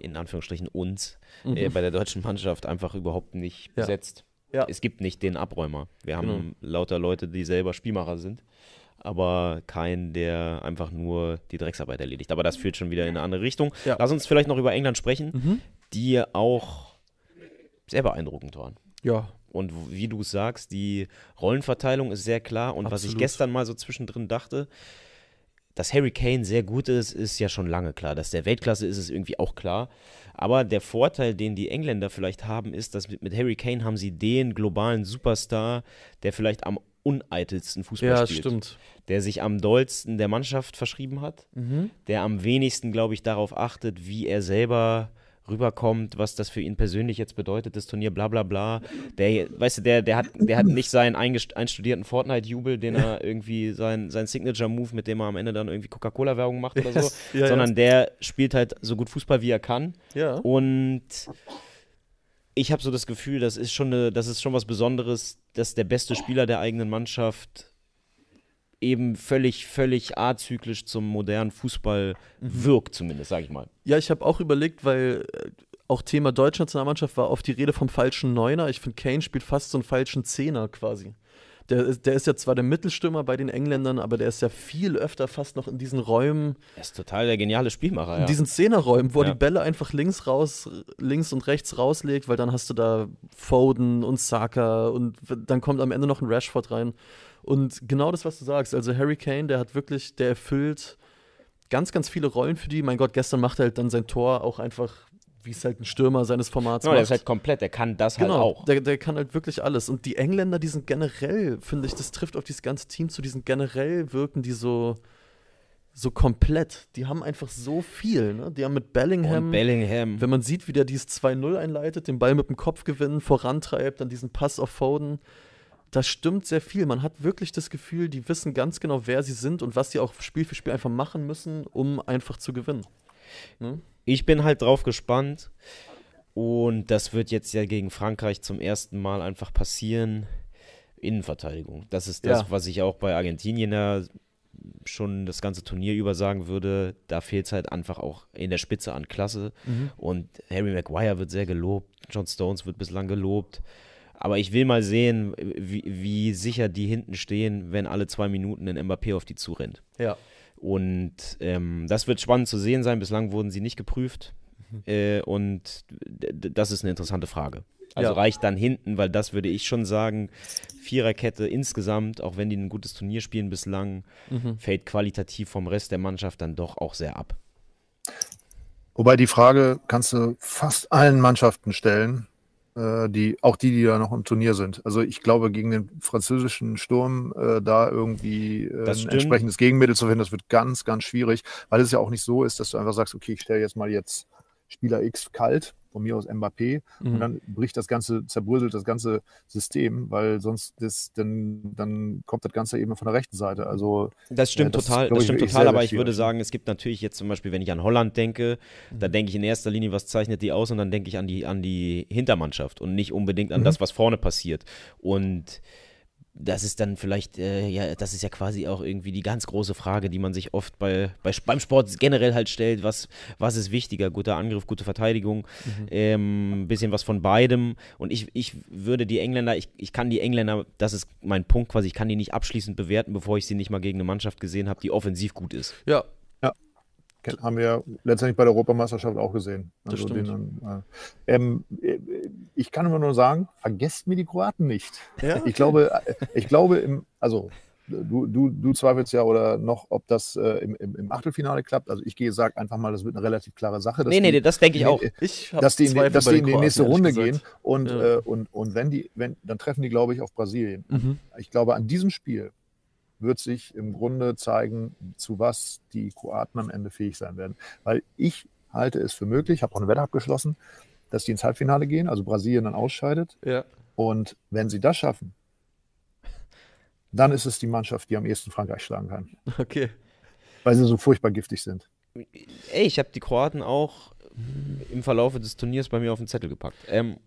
in Anführungsstrichen uns, Mhm. äh, bei der deutschen Mannschaft einfach überhaupt nicht Ja. besetzt. Ja. Es gibt nicht den Abräumer. Wir haben Genau. lauter Leute, die selber Spielmacher sind, aber keinen, der einfach nur die Drecksarbeit erledigt. Aber das führt schon wieder in eine andere Richtung. Ja. Lass uns vielleicht noch über England sprechen, Mhm. die auch sehr beeindruckend waren. Ja, Und wie du es sagst, die Rollenverteilung ist sehr klar. Und was ich Absolut. gestern mal so zwischendrin dachte, dass Harry Kane sehr gut ist, ist ja schon lange klar. Dass der Weltklasse ist, ist irgendwie auch klar. Aber der Vorteil, den die Engländer vielleicht haben, ist, dass mit, mit Harry Kane haben sie den globalen Superstar, der vielleicht am uneitelsten Fußball ja spielt. stimmt. Der sich am dollsten der Mannschaft verschrieben hat Mhm. der am wenigsten, glaube ich, darauf achtet, wie er selber rüberkommt, was das für ihn persönlich jetzt bedeutet, das Turnier, bla bla bla. Der, weißt du, der, der hat, der hat nicht seinen einstudierten Fortnite-Jubel, den er [LAUGHS] irgendwie, sein, sein Signature-Move, mit dem er am Ende dann irgendwie Coca-Cola-Werbung macht oder [LAUGHS] so. Ja, sondern der spielt halt so gut Fußball, wie er kann. Ja. Und ich habe so das Gefühl, das ist schon eine, das ist schon was Besonderes, dass der beste Spieler der eigenen Mannschaft eben völlig, völlig azyklisch zum modernen Fußball wirkt, zumindest, sage ich mal. Ja, ich habe auch überlegt, weil äh, auch Thema deutsche Nationalmannschaft war oft die Rede vom falschen Neuner. Ich finde, Kane spielt fast so einen falschen Zehner quasi. Der, ist- der ist ja zwar der Mittelstürmer bei den Engländern, aber der ist ja viel öfter fast noch in diesen Räumen, Er ist total der geniale Spielmacher, in ja. diesen Zehnerräumen, wo er Ja. die Bälle einfach links raus, links und rechts rauslegt, weil dann hast du da Foden und Saka und dann kommt am Ende noch ein Rashford rein. Und genau das, was du sagst, also Harry Kane, der hat wirklich, der erfüllt ganz, ganz viele Rollen für die. Mein Gott, gestern macht er halt dann sein Tor auch einfach, wie es halt ein Stürmer seines Formats Genau, der macht. ist halt komplett, der kann das halt Genau, auch. Der, der kann halt wirklich alles. Und die Engländer, die sind generell, finde ich, das trifft auf dieses ganze Team zu, die sind generell wirken die so, so komplett. Die haben einfach so viel. Ne? Die haben mit Bellingham, Und Bellingham. wenn man sieht, wie der dieses 2-0 einleitet, den Ball mit dem Kopf gewinnen, vorantreibt, dann diesen Pass auf Foden. Das stimmt sehr viel. Man hat wirklich das Gefühl, die wissen ganz genau, wer sie sind und was sie auch Spiel für Spiel einfach machen müssen, um einfach zu gewinnen. Ne? Ich bin halt drauf gespannt. Und das wird jetzt ja gegen Frankreich zum ersten Mal einfach passieren. Innenverteidigung. Das ist das, Ja. was ich auch bei Argentinien ja schon das ganze Turnier über sagen würde. Da fehlt es halt einfach auch in der Spitze an Klasse. Und Harry Maguire wird sehr gelobt. John Stones wird bislang gelobt. Aber ich will mal sehen, wie, wie sicher die hinten stehen, wenn alle zwei Minuten ein Mbappé auf die zurennt. Ja. Und ähm, das wird spannend zu sehen sein. Bislang wurden sie nicht geprüft. Äh, und das ist eine interessante Frage. Also Ja. reicht dann hinten, weil das würde ich schon sagen, Viererkette insgesamt, auch wenn die ein gutes Turnier spielen bislang, Mhm. fällt qualitativ vom Rest der Mannschaft dann doch auch sehr ab. Wobei die Frage kannst du fast allen Mannschaften stellen, äh, die, auch die, die da noch im Turnier sind. Also ich glaube, gegen den französischen Sturm äh, da irgendwie äh, ein entsprechendes Gegenmittel zu finden, das wird ganz, ganz schwierig, weil es ja auch nicht so ist, dass du einfach sagst, okay, ich stelle jetzt mal jetzt Spieler X kalt, von mir aus Mbappé, Mhm. und dann bricht das Ganze, zerbröselt das ganze System, weil sonst das, dann, dann kommt das Ganze eben von der rechten Seite. Also Das stimmt Ja, das ist, total, glaub das ich, stimmt wirklich total, aber ich würde sagen, es gibt natürlich jetzt zum Beispiel, wenn ich an Holland denke, da denke ich in erster Linie, was zeichnet die aus und dann denke ich an die, an die Hintermannschaft und nicht unbedingt an Mhm. das, was vorne passiert. Und das ist dann vielleicht, äh, ja, das ist ja quasi auch irgendwie die ganz große Frage, die man sich oft bei, bei beim Sport generell halt stellt, was, was ist wichtiger, guter Angriff, gute Verteidigung, ähm, bisschen was von beidem. Und ich, ich würde die Engländer, ich, ich kann die Engländer, das ist mein Punkt quasi, ich kann die nicht abschließend bewerten, bevor ich sie nicht mal gegen eine Mannschaft gesehen habe, die offensiv gut ist. Ja, Haben wir letztendlich bei der Europameisterschaft auch gesehen. Also den, äh, ähm, äh, ich kann immer nur sagen, vergesst mir die Kroaten nicht. Ja, Ich glaube, äh, ich glaube im, also du, du, du zweifelst ja oder noch, ob das äh, im, im, im Achtelfinale klappt. Also ich gehe, sag einfach mal, das wird eine relativ klare Sache. Nee, nee, die- das denke ich auch. ich habe dass die, in, dass die in die nächste Runde gesagt. gehen und, Ja. äh, und, und wenn die, wenn, dann treffen die, glaube ich, auf Brasilien. Mhm. Ich glaube, an diesem Spiel wird sich im Grunde zeigen, zu was die Kroaten am Ende fähig sein werden. Weil ich halte es für möglich, habe auch eine Wette abgeschlossen, dass die ins Halbfinale gehen, also Brasilien dann ausscheidet. Ja, Und wenn sie das schaffen, dann ist es die Mannschaft, die am ehesten Frankreich schlagen kann, okay. weil sie so furchtbar giftig sind. Ey, ich habe die Kroaten auch im Verlauf des Turniers bei mir auf den Zettel gepackt. Ähm,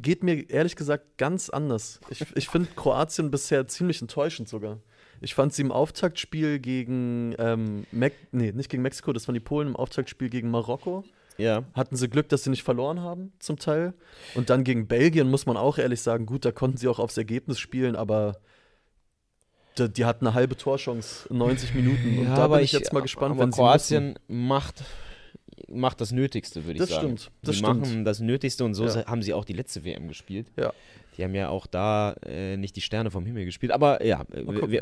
Geht mir ehrlich gesagt ganz anders. Ich, ich finde Kroatien bisher ziemlich enttäuschend sogar. Ich fand sie im Auftaktspiel gegen, ähm, Mex nee, nicht gegen Mexiko, das waren die Polen, im Auftaktspiel gegen Marokko. ja, Hatten sie Glück, dass sie nicht verloren haben, zum Teil. Und dann gegen Belgien muss man auch ehrlich sagen, gut, da konnten sie auch aufs Ergebnis spielen, aber die, die hatten eine halbe Torchance in 90 Minuten. Und ja, da bin ich jetzt mal gespannt, wenn sie Kroatien macht, macht das Nötigste, würde ich Das sagen. stimmt, das die stimmt. machen das Nötigste und so Ja. haben sie auch die letzte WM gespielt. Ja. Die haben ja auch da äh, nicht die Sterne vom Himmel gespielt. Aber ja,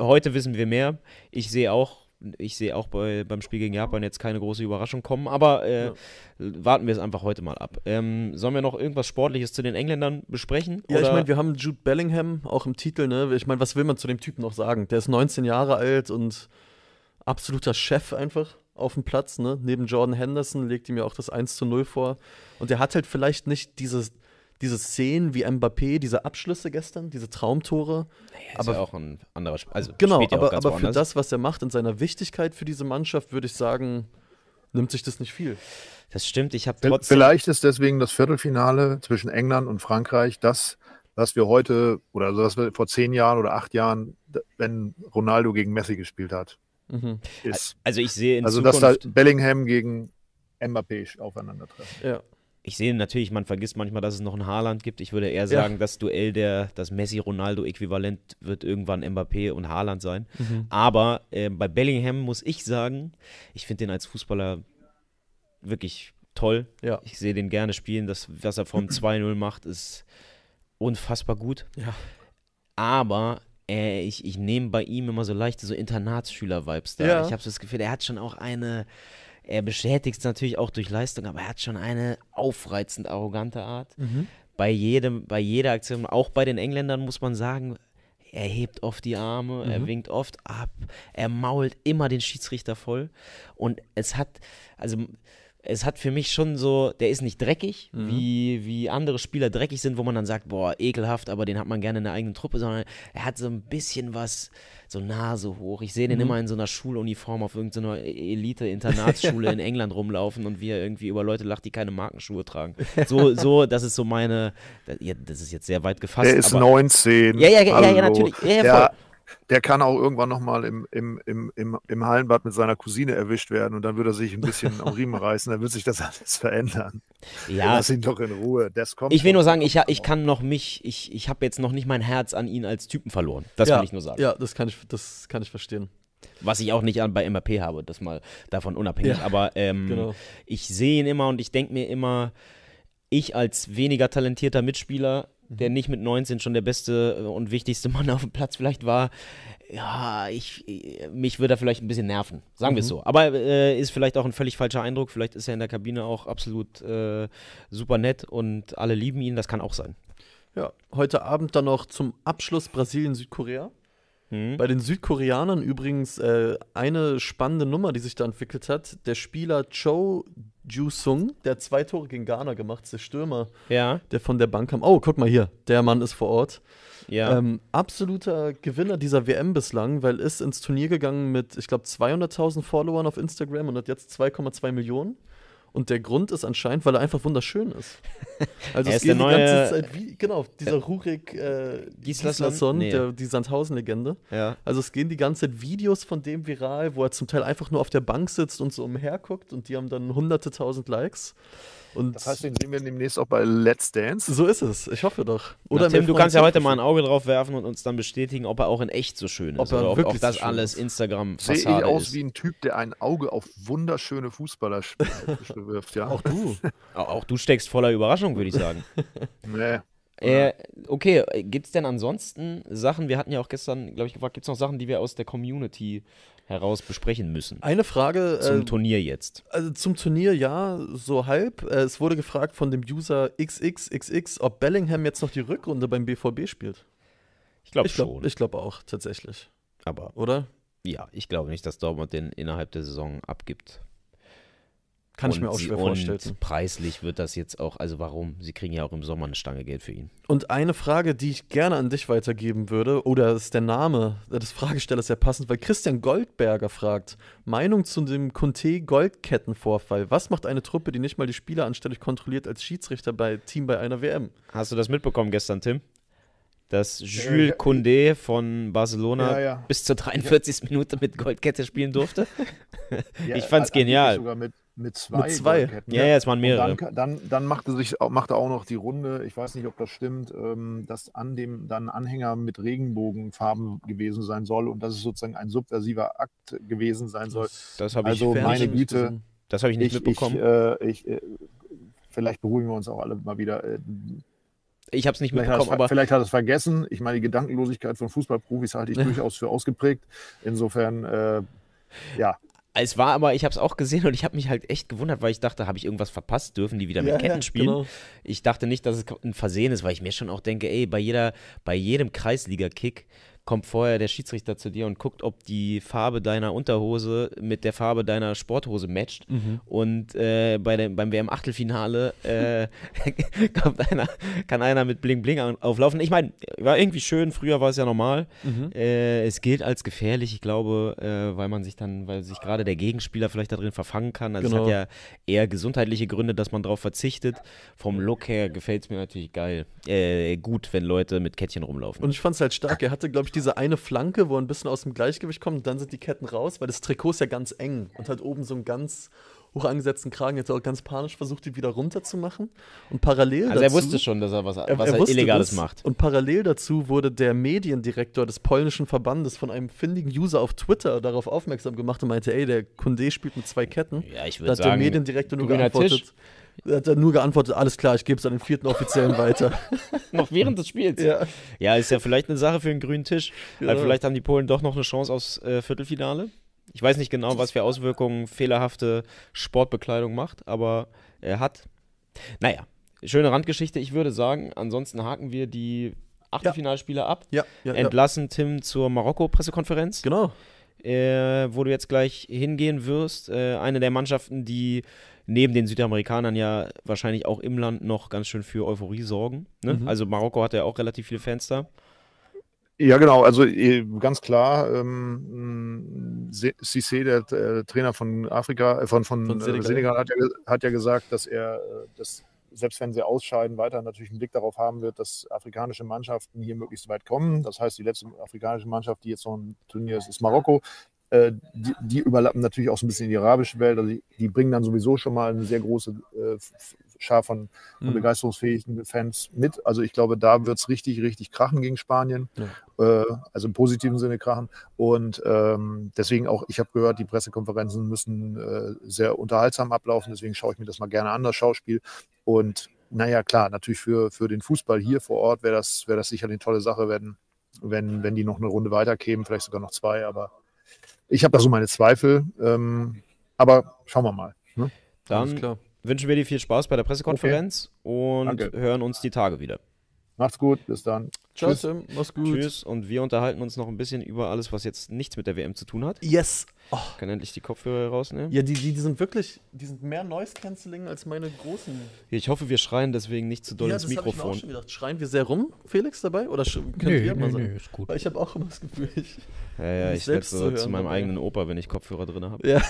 heute wissen wir mehr. Ich sehe auch, ich sehe auch bei, beim Spiel gegen Japan jetzt keine große Überraschung kommen, aber äh, Ja. warten wir es einfach heute mal ab. Ähm, sollen wir noch irgendwas Sportliches zu den Engländern besprechen? Ja, ich Oder- meine, wir haben Jude Bellingham auch im Titel, ne? Ich meine, was will man zu dem Typen noch sagen? Der ist 19 Jahre alt und absoluter Chef einfach auf dem Platz, ne? Neben Jordan Henderson legt ihm ja auch das 1 zu 0 vor. Und der hat halt vielleicht nicht diese, diese Szenen wie Mbappé, diese Abschlüsse gestern, diese Traumtore. Ja, ist aber- ja auch ein anderer Sp Also Genau, aber, ganz aber für das, was er macht in seiner Wichtigkeit für diese Mannschaft, würde ich sagen, nimmt sich das nicht viel. Das stimmt, ich habe trotzdem. Vielleicht ist deswegen das Viertelfinale zwischen England und Frankreich das, was wir heute oder also was wir vor zehn Jahren oder acht Jahren, wenn Ronaldo gegen Messi gespielt hat, Mhm. ist. Also ich sehe in Also dass da Zukunft. Bellingham gegen Mbappé aufeinandertreffen. Ja. Ich sehe natürlich, man vergisst manchmal, dass es noch ein Haaland gibt. Ich würde eher sagen, das Duell der, das Messi-Ronaldo-Äquivalent wird irgendwann Mbappé und Haaland sein. Mhm. Aber äh, bei Bellingham muss ich sagen, ich finde den als Fußballer wirklich toll. Ja. Ich sehe den gerne spielen. Das, was er vom 2-0 [CLEARS THROAT] macht, ist unfassbar gut. Ja. Aber äh, ich, ich nehme bei ihm immer so leichte so Internatsschüler-Vibes da. Ja. Ich habe so das Gefühl, er hat schon auch eine, er bestätigt es natürlich auch durch Leistung, aber er hat schon eine aufreizend arrogante Art. Mhm. Bei jedem, bei jeder Aktion, auch bei den Engländern muss man sagen, er hebt oft die Arme, er Mhm. winkt oft ab, er mault immer den Schiedsrichter voll. Und es hat, also es hat für mich schon so, der ist nicht dreckig, Mhm. wie, wie andere Spieler dreckig sind, wo man dann sagt, boah, ekelhaft, aber den hat man gerne in der eigenen Truppe, sondern er hat so ein bisschen was, so Nase hoch. Ich sehe den Mhm. immer in so einer Schuluniform auf irgendeiner Elite-Internatsschule [LAUGHS] in England rumlaufen und wie er irgendwie über Leute lacht, die keine Markenschuhe tragen. [LAUGHS] So, so, das ist so meine, das, ist jetzt sehr weit gefasst. Der ist aber, 19. Ja, ja, ja, ja, Hallo. natürlich. Ja, ja, der, kann auch irgendwann nochmal im, im, im, im, im Hallenbad mit seiner Cousine erwischt werden und dann wird er sich ein bisschen am Riemen reißen, dann wird sich das [LAUGHS] alles verändern. Ja, Lass ihn doch in Ruhe. Das kommt ich will nur sagen, ich, ich kann noch mich, ich, ich habe jetzt noch nicht mein Herz an ihn als Typen verloren. Das ja. will ich nur sagen. Ja, das kann ich, das kann ich verstehen. Was ich auch nicht an, bei MAP habe, das mal davon unabhängig. Ja, Aber ähm, Genau. ich sehe ihn immer und ich denke mir immer, ich als weniger talentierter Mitspieler, der Mhm. nicht mit 19 schon der beste äh, und wichtigste [LAUGHS] Mann auf dem Platz vielleicht war, ja, ich, äh, mich würde er vielleicht ein bisschen nerven, sagen wir es Mhm. so. Aber äh, ist vielleicht auch ein völlig falscher Eindruck. Vielleicht ist er in der Kabine auch absolut äh, super nett und alle lieben ihn. Das kann auch sein. Ja, heute Abend dann noch zum Abschluss Brasilien-Südkorea. Mhm. Bei den Südkoreanern übrigens äh, eine spannende Nummer, die sich da entwickelt hat. Der Spieler Cho Ju-sung, der hat zwei Tore gegen Ghana gemacht, ist der Stürmer, Ja, der von der Bank kam. Oh, guck mal hier, der Mann ist vor Ort. ja. Ähm, absoluter Gewinner dieser WM bislang, weil ist ins Turnier gegangen mit, ich glaube, 200.000 Followern auf Instagram und hat jetzt 2,2 Millionen. Und der Grund ist anscheinend, weil er einfach wunderschön ist. [LAUGHS] Also Er es ist der geht die ganze neue- Zeit wie, genau, dieser Rurik äh, Gislason? Gislason, Nee. der, die Sandhausen-Legende. ja. Also es gehen die ganze Zeit Videos von dem viral, wo er zum Teil einfach nur auf der Bank sitzt und so umherguckt und die haben dann hunderte tausend Likes. Und Das heißt, den sehen wir demnächst auch bei Let's Dance. so ist es. Ich hoffe doch. Oder wir Tim, du kannst ja heute mal ein Auge drauf werfen und uns dann bestätigen, ob er auch in echt so schön ist. Ob er oder ob, wirklich ob das so schön alles ist. Instagram-Fassade Sehe ich aus ist. wie ein Typ, der ein Auge auf wunderschöne Fußballer [LAUGHS] wirft, ja. Auch du. [LAUGHS] Auch, auch du steckst voller Überraschung, würde ich sagen. [LAUGHS] Nee. äh, okay, gibt es denn ansonsten Sachen, wir hatten ja auch gestern, glaube ich, gefragt, gibt es noch Sachen, die wir aus der Community heraus besprechen müssen? Eine Frage Zum äh, Turnier jetzt. Also zum Turnier ja, so halb. Äh, es wurde gefragt von dem User XXXX, ob Bellingham jetzt noch die Rückrunde beim BVB spielt. Ich glaube Ich schon. glaube ich glaub auch, tatsächlich. aber Oder? ja, ich glaube nicht, dass Dortmund den innerhalb der Saison abgibt. Kann ich Und mir auch schwer und vorstellen. preislich wird das jetzt auch, also warum? Sie kriegen ja auch im Sommer eine Stange Geld für ihn. Und eine Frage, die ich gerne an dich weitergeben würde, oder ist der Name des Fragestellers ja passend, weil Christian Goldberger fragt, Meinung zu dem Conte-Goldkettenvorfall. Was macht eine Truppe, die nicht mal die Spieler anständig kontrolliert, als Schiedsrichter bei Team bei einer WM? Hast du das mitbekommen gestern, Tim? Dass Jules ja. Koundé von Barcelona Ja, ja. bis zur 43. Minute mit Goldkette spielen durfte? [LAUGHS] [LAUGHS] Ja, Ich fand's genial. Sogar mit, mit zwei. Mit zwei. Goldketten. Ja, ja, es waren mehrere. Dann, dann, dann machte, sich, machte auch noch die Runde, ich weiß nicht, ob das stimmt, ähm, dass an dem dann Anhänger mit Regenbogenfarben gewesen sein soll und dass es sozusagen ein subversiver Akt gewesen sein soll. Das habe Also ich, Fern- meine nicht Güte, das hab ich nicht Ich, ich, mitbekommen. äh, ich, äh, vielleicht beruhigen wir uns auch alle mal wieder. Äh, Ich habe es nicht Vielleicht hat, mitbekommen, es, vielleicht hat es vergessen. Ich meine, die Gedankenlosigkeit von Fußballprofis halte ich [LAUGHS] durchaus für ausgeprägt. Insofern, äh, ja, es war aber, ich habe es auch gesehen und ich habe mich halt echt gewundert, weil ich dachte, habe ich irgendwas verpasst? Dürfen die wieder mit Ja, Ketten ja, spielen? genau. Ich dachte nicht, dass es ein Versehen ist, weil ich mir schon auch denke, ey, bei jeder, bei jedem Kreisliga-Kick kommt vorher der Schiedsrichter zu dir und guckt, ob die Farbe deiner Unterhose mit der Farbe deiner Sporthose matcht. Mhm. Und äh, bei dem, beim WM-Achtelfinale äh, [LAUGHS] kommt einer, kann einer mit Bling Bling auflaufen. Ich meine, war irgendwie schön, früher war es ja normal. Mhm. Äh, es gilt als gefährlich, ich glaube, äh, weil man sich dann, weil sich gerade der Gegenspieler vielleicht da drin verfangen kann. Also Genau. es hat ja eher gesundheitliche Gründe, dass man darauf verzichtet. Vom Look her gefällt es mir natürlich geil. Äh, gut, wenn Leute mit Kettchen rumlaufen. Und ich fand es halt stark. Er hatte, glaube ich, diese eine Flanke, wo er ein bisschen aus dem Gleichgewicht kommt und dann sind die Ketten raus, weil das Trikot ist ja ganz eng und hat oben so einen ganz hoch angesetzten Kragen jetzt auch ganz panisch versucht, die wieder runterzumachen. Und parallel Also dazu, er wusste schon, dass er was, er- was er er, Illegales das. macht. Und parallel dazu wurde der Mediendirektor des polnischen Verbandes von einem findigen User auf Twitter darauf aufmerksam gemacht und meinte, ey, der Kunde spielt mit zwei Ketten. Ja, ich Da würde hat der sagen, Mediendirektor nur geantwortet. Tisch. Da hat er nur geantwortet, alles klar, ich gebe es an den vierten Offiziellen weiter. [LAUGHS] noch während des Spiels. ja. Ja, ist ja vielleicht eine Sache für einen grünen Tisch. Genau. Weil vielleicht haben die Polen doch noch eine Chance aufs äh, Viertelfinale. Ich weiß nicht genau, was für Auswirkungen fehlerhafte Sportbekleidung macht, aber er hat. Naja, schöne Randgeschichte. Ich würde sagen, ansonsten haken wir die Achtelfinalspiele ab. Ja, ja, ja. Entlassen Tim zur Marokko-Pressekonferenz, Genau. Äh, wo du jetzt gleich hingehen wirst. Äh, eine der Mannschaften, die neben den Südamerikanern ja wahrscheinlich auch im Land noch ganz schön für Euphorie sorgen. Ne? Mhm. Also Marokko hat ja auch relativ viele Fans da. Ja, genau. Also äh, ganz klar, ähm, Cissé, der äh, Trainer von Afrika, äh, von, von, Von äh, Senegal. Senegal, hat, ja, hat ja gesagt, dass er, äh, dass, selbst wenn sie ausscheiden, weiter natürlich einen Blick darauf haben wird, dass afrikanische Mannschaften hier möglichst weit kommen. Das heißt, die letzte afrikanische Mannschaft, die jetzt noch ein Turnier ist, ist Marokko. Äh, die, die überlappen natürlich auch so ein bisschen die arabische Welt. Also die, die bringen dann sowieso schon mal eine sehr große äh, Schar von, von Mhm. begeisterungsfähigen Fans mit. Also ich glaube, da wird es richtig, richtig krachen gegen Spanien. Äh, also im positiven Sinne krachen. Und ähm, deswegen auch, ich habe gehört, die Pressekonferenzen müssen äh, sehr unterhaltsam ablaufen. Deswegen schaue ich mir das mal gerne an, das Schauspiel. Und naja, klar, natürlich für, für den Fußball hier vor Ort wäre das, wäre das sicher eine tolle Sache, wenn, wenn, wenn die noch eine Runde weiterkämen, vielleicht sogar noch zwei. Aber ich habe da so meine Zweifel. Ähm, aber schauen wir mal. Ne? Dann Alles klar. wünschen wir dir viel Spaß bei der Pressekonferenz und Danke. hören uns die Tage wieder. Macht's gut, bis dann. Ciao, Tschüss. Tim. Mach's gut. Tschüss und wir unterhalten uns noch ein bisschen über alles, was jetzt nichts mit der WM zu tun hat. Yes. Oh. Ich kann endlich die Kopfhörer rausnehmen. Ja, die, die, die sind wirklich, die sind mehr Noise Cancelling als meine großen. Ich hoffe, wir schreien deswegen nicht zu doll ja, ins das habe ich mir auch Mikrofon. schon gedacht. Schreien wir sehr rum, Felix, dabei? Oder könnt Nö, ihr mal sagen? nö, ist gut. Weil ich habe auch immer das Gefühl, ich. Ja, ja, ich selbst zu so hören zu meinem dabei. eigenen Opa, wenn ich Kopfhörer drin habe. Ja.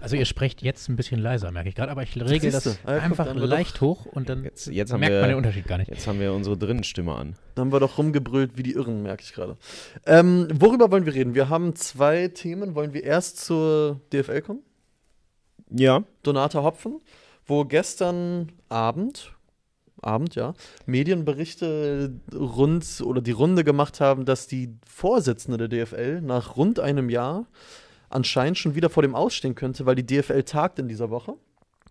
Also ihr sprecht jetzt ein bisschen leiser, merke ich gerade, aber ich regel Siehste. das Ah, ja, einfach wir leicht hoch und dann Jetzt, jetzt, haben merkt man den wir, Unterschied gar nicht. jetzt haben wir unsere Drinnenstimme an. Dann haben wir doch rumgebrüllt wie die Irren, merke ich gerade. Ähm, worüber wollen wir reden? Wir haben zwei Themen. Wollen wir erst zur DFL kommen? Ja, Donata Hopfen, wo gestern Abend, Abend, ja, Medienberichte rund oder die Runde gemacht haben, dass die Vorsitzende der DFL nach rund einem Jahr anscheinend schon wieder vor dem Ausstehen könnte, weil die DFL tagt in dieser Woche.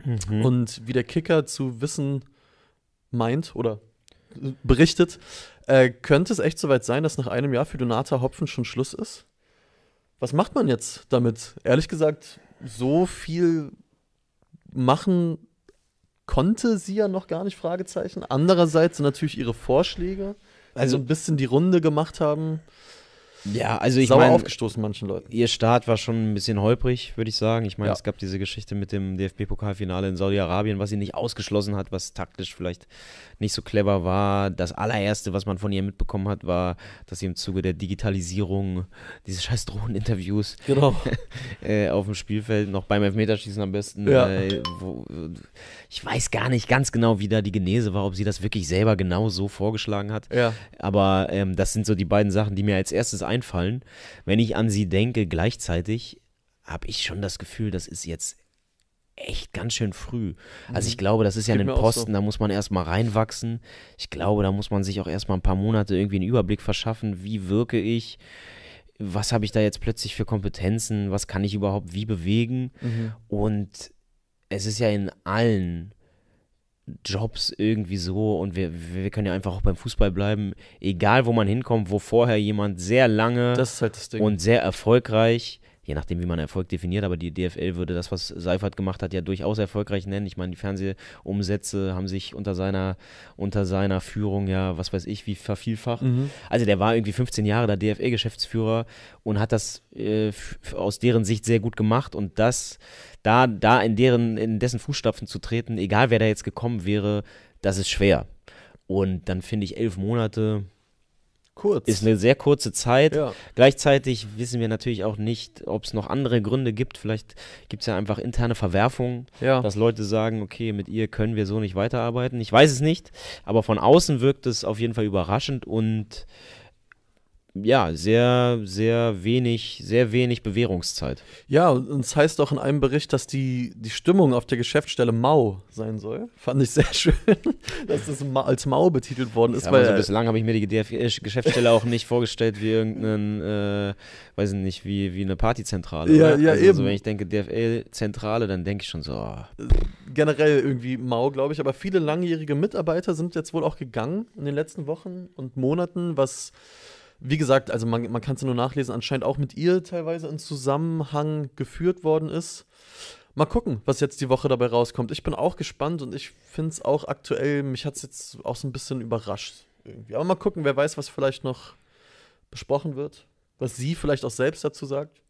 Mhm. Und wie der Kicker zu wissen meint oder berichtet, äh, könnte es echt soweit sein, dass nach einem Jahr für Donata Hopfen schon Schluss ist? Was macht man jetzt damit? Ehrlich gesagt, so viel machen konnte sie ja noch gar nicht, Fragezeichen. Andererseits sind natürlich ihre Vorschläge, die Also- so ein bisschen die Runde gemacht haben, ja also ich sauer meine, aufgestoßen manchen Leuten. ihr Start war schon ein bisschen holprig, würde ich sagen. Ich meine, Ja. es gab diese Geschichte mit dem DFB-Pokalfinale in Saudi-Arabien, was sie nicht ausgeschlossen hat, was taktisch vielleicht nicht so clever war. Das allererste, was man von ihr mitbekommen hat, war, dass sie im Zuge der Digitalisierung diese scheiß Drohneninterviews Genau. [LAUGHS] äh, auf dem Spielfeld, noch beim Elfmeterschießen am besten. Ja. Äh, wo, ich weiß gar nicht ganz genau, wie da die Genese war, ob sie das wirklich selber genau so vorgeschlagen hat. ja. Aber ähm, das sind so die beiden Sachen, die mir als erstes einfallen. Wenn ich an sie denke, gleichzeitig habe ich schon das Gefühl, das ist jetzt echt ganz schön früh. Also ich glaube, das ist ja Geht ein Posten, so. da muss man erstmal reinwachsen. Ich glaube, da muss man sich auch erstmal ein paar Monate irgendwie einen Überblick verschaffen, wie wirke ich, was habe ich da jetzt plötzlich für Kompetenzen, was kann ich überhaupt wie bewegen. Mhm. Und es ist ja in allen Jobs irgendwie so und wir, wir können ja einfach auch beim Fußball bleiben, egal wo man hinkommt, wo vorher jemand sehr lange halt und sehr erfolgreich, je nachdem wie man Erfolg definiert, aber die DFL würde das, was Seifert gemacht hat, ja durchaus erfolgreich nennen. Ich meine, die Fernsehumsätze haben sich unter seiner, unter seiner Führung ja, was weiß ich, wie vervielfacht. Mhm. Also der war irgendwie 15 Jahre der DFL-Geschäftsführer und hat das äh, aus deren Sicht sehr gut gemacht und das, da, da in deren, in dessen Fußstapfen zu treten, egal wer da jetzt gekommen wäre, das ist schwer. Und dann finde ich elf Monate Kurz. ist eine sehr kurze Zeit. ja. Gleichzeitig wissen wir natürlich auch nicht, ob es noch andere Gründe gibt. Vielleicht gibt es ja einfach interne Verwerfungen, ja. dass Leute sagen, okay, mit ihr können wir so nicht weiterarbeiten. Ich weiß es nicht, aber von außen wirkt es auf jeden Fall überraschend und ja, sehr, sehr wenig, sehr wenig Bewährungszeit. Ja, und es heißt auch in einem Bericht, dass die, die Stimmung auf der Geschäftsstelle mau sein soll. [LAUGHS] Fand ich sehr schön, [LAUGHS] dass das als mau betitelt worden ist. Ja, weil, also bislang habe ich mir die DFL-Geschäftsstelle auch nicht vorgestellt wie irgendeinen, äh, weiß ich nicht, wie, wie eine Partyzentrale. Ja, oder? ja, also, eben. So, wenn ich denke DFL-Zentrale, dann denke ich schon so, oh, generell irgendwie mau, glaube ich. Aber viele langjährige Mitarbeiter sind jetzt wohl auch gegangen in den letzten Wochen und Monaten, was, wie gesagt, also man, man kann es nur nachlesen, anscheinend auch mit ihr teilweise in Zusammenhang geführt worden ist. Mal gucken, was jetzt die Woche dabei rauskommt. Ich bin auch gespannt und ich finde es auch aktuell, mich hat es jetzt auch so ein bisschen überrascht irgendwie. Aber mal gucken, wer weiß, was vielleicht noch besprochen wird, was sie vielleicht auch selbst dazu sagt.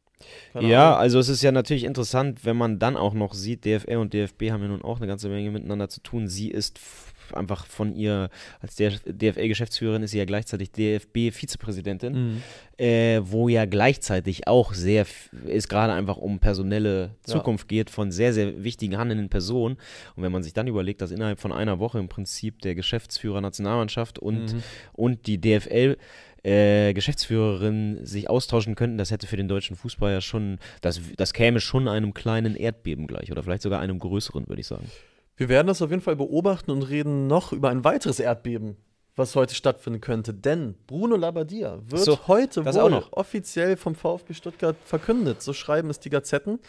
Keine Ja, Ahnung. also es ist ja natürlich interessant, wenn man dann auch noch sieht, DFL und DFB haben ja nun auch eine ganze Menge miteinander zu tun. Sie ist einfach von ihr, als DFL-Geschäftsführerin ist sie ja gleichzeitig DFB-Vizepräsidentin, Mhm. äh, wo ja gleichzeitig auch sehr, es gerade einfach um personelle Ja. Zukunft geht von sehr, sehr wichtigen handelnden Personen. Und wenn man sich dann überlegt, dass innerhalb von einer Woche im Prinzip der Geschäftsführer Nationalmannschaft und, Mhm. und die DFL äh, Geschäftsführerin sich austauschen könnten, das hätte für den deutschen Fußball ja schon, das, das käme schon einem kleinen Erdbeben gleich oder vielleicht sogar einem größeren, würde ich sagen. Wir werden das auf jeden Fall beobachten und reden noch über ein weiteres Erdbeben, was heute stattfinden könnte. Denn Bruno Labbadia wird So, heute wohl noch. offiziell vom VfB Stuttgart verkündet. So schreiben es die Gazetten.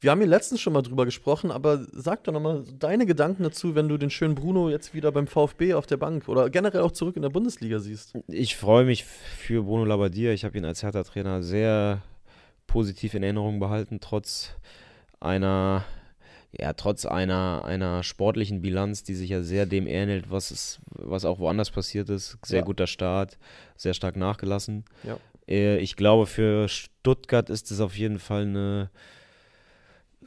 Wir haben hier letztens schon mal drüber gesprochen, aber sag doch nochmal deine Gedanken dazu, wenn du den schönen Bruno jetzt wieder beim VfB auf der Bank oder generell auch zurück in der Bundesliga siehst. Ich freue mich für Bruno Labbadia. Ich habe ihn als Hertha-Trainer sehr positiv in Erinnerung behalten, trotz einer, ja, trotz einer, einer sportlichen Bilanz, die sich ja sehr dem ähnelt, was, es, was auch woanders passiert ist. Sehr Ja. guter Start, sehr stark nachgelassen. Ja. Äh, Ich glaube, für Stuttgart ist es auf jeden Fall eine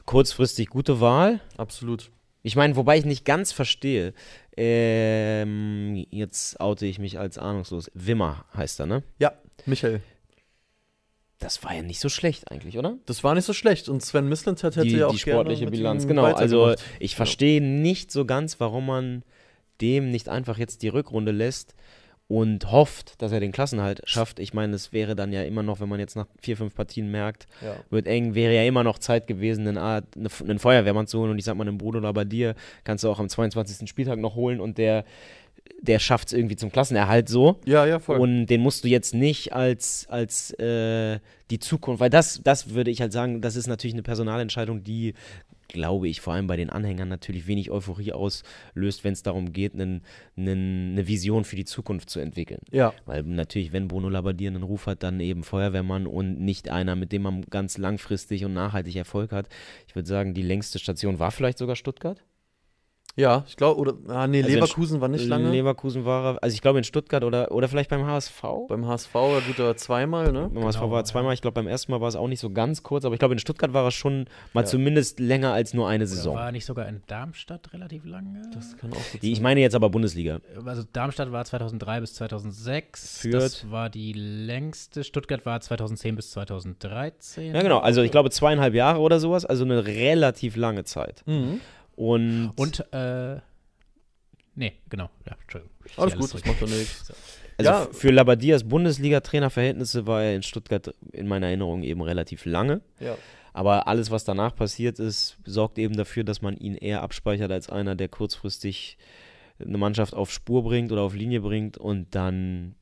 kurzfristig gute Wahl. Absolut. Ich meine, wobei ich nicht ganz verstehe, ähm, jetzt oute ich mich als ahnungslos. Wimmer heißt er, ne? Ja, Michael. Das war ja nicht so schlecht eigentlich, oder? Das war nicht so schlecht und Sven Mislintat hätte die, ja auch die sportliche gerne mit Bilanz, genau. Also ich verstehe nicht so ganz, warum man dem nicht einfach jetzt die Rückrunde lässt und hofft, dass er den Klassenhalt schafft. Ich meine, es wäre dann ja immer noch, wenn man jetzt nach vier, fünf Partien merkt, Ja. wird eng, wäre ja immer noch Zeit gewesen, einen, Art, eine, einen Feuerwehrmann zu holen. Und ich sag mal, einen Bruder oder bei dir kannst du auch am 22. Spieltag noch holen und der, der schafft es irgendwie zum Klassenerhalt so. ja, ja, voll. Und den musst du jetzt nicht als, als äh, die Zukunft, weil das, das würde ich halt sagen, das ist natürlich eine Personalentscheidung, die, glaube ich, vor allem bei den Anhängern natürlich wenig Euphorie auslöst, wenn es darum geht, einen, einen, eine Vision für die Zukunft zu entwickeln. ja. Weil natürlich, wenn Bruno Labbadia einen Ruf hat, dann eben Feuerwehrmann und nicht einer, mit dem man ganz langfristig und nachhaltig Erfolg hat. Ich würde sagen, die längste Station war vielleicht sogar Stuttgart. Ja, ich glaube, oder, ah, nee, Also Leverkusen war nicht lange. Leverkusen war er, also ich glaube in Stuttgart oder, oder vielleicht beim HSV. Beim HSV, ja gut, aber zweimal, ne? Beim HSV Genau, war er ja. zweimal, ich glaube beim ersten Mal war es auch nicht so ganz kurz, aber ich glaube in Stuttgart war er schon mal Ja. zumindest länger als nur eine Oder Saison. war er nicht sogar in Darmstadt relativ lange? Das kann auch gut Ich sein. meine jetzt aber Bundesliga. Also Darmstadt war 2003 bis 2006. Fürth. Das war die längste. Stuttgart war 2010 bis 2013. Ja genau, also ich glaube zweieinhalb Jahre oder sowas, also eine relativ lange Zeit. Mhm. Und, Und, äh, nee, genau. Ja, Entschuldigung. Alles gut, das macht doch nichts. So. also ja. für Labadias Bundesliga-Trainerverhältnisse war er in Stuttgart in meiner Erinnerung eben relativ lange. Ja. Aber alles, was danach passiert ist, sorgt eben dafür, dass man ihn eher abspeichert als einer, der kurzfristig eine Mannschaft auf Spur bringt oder auf Linie bringt und dann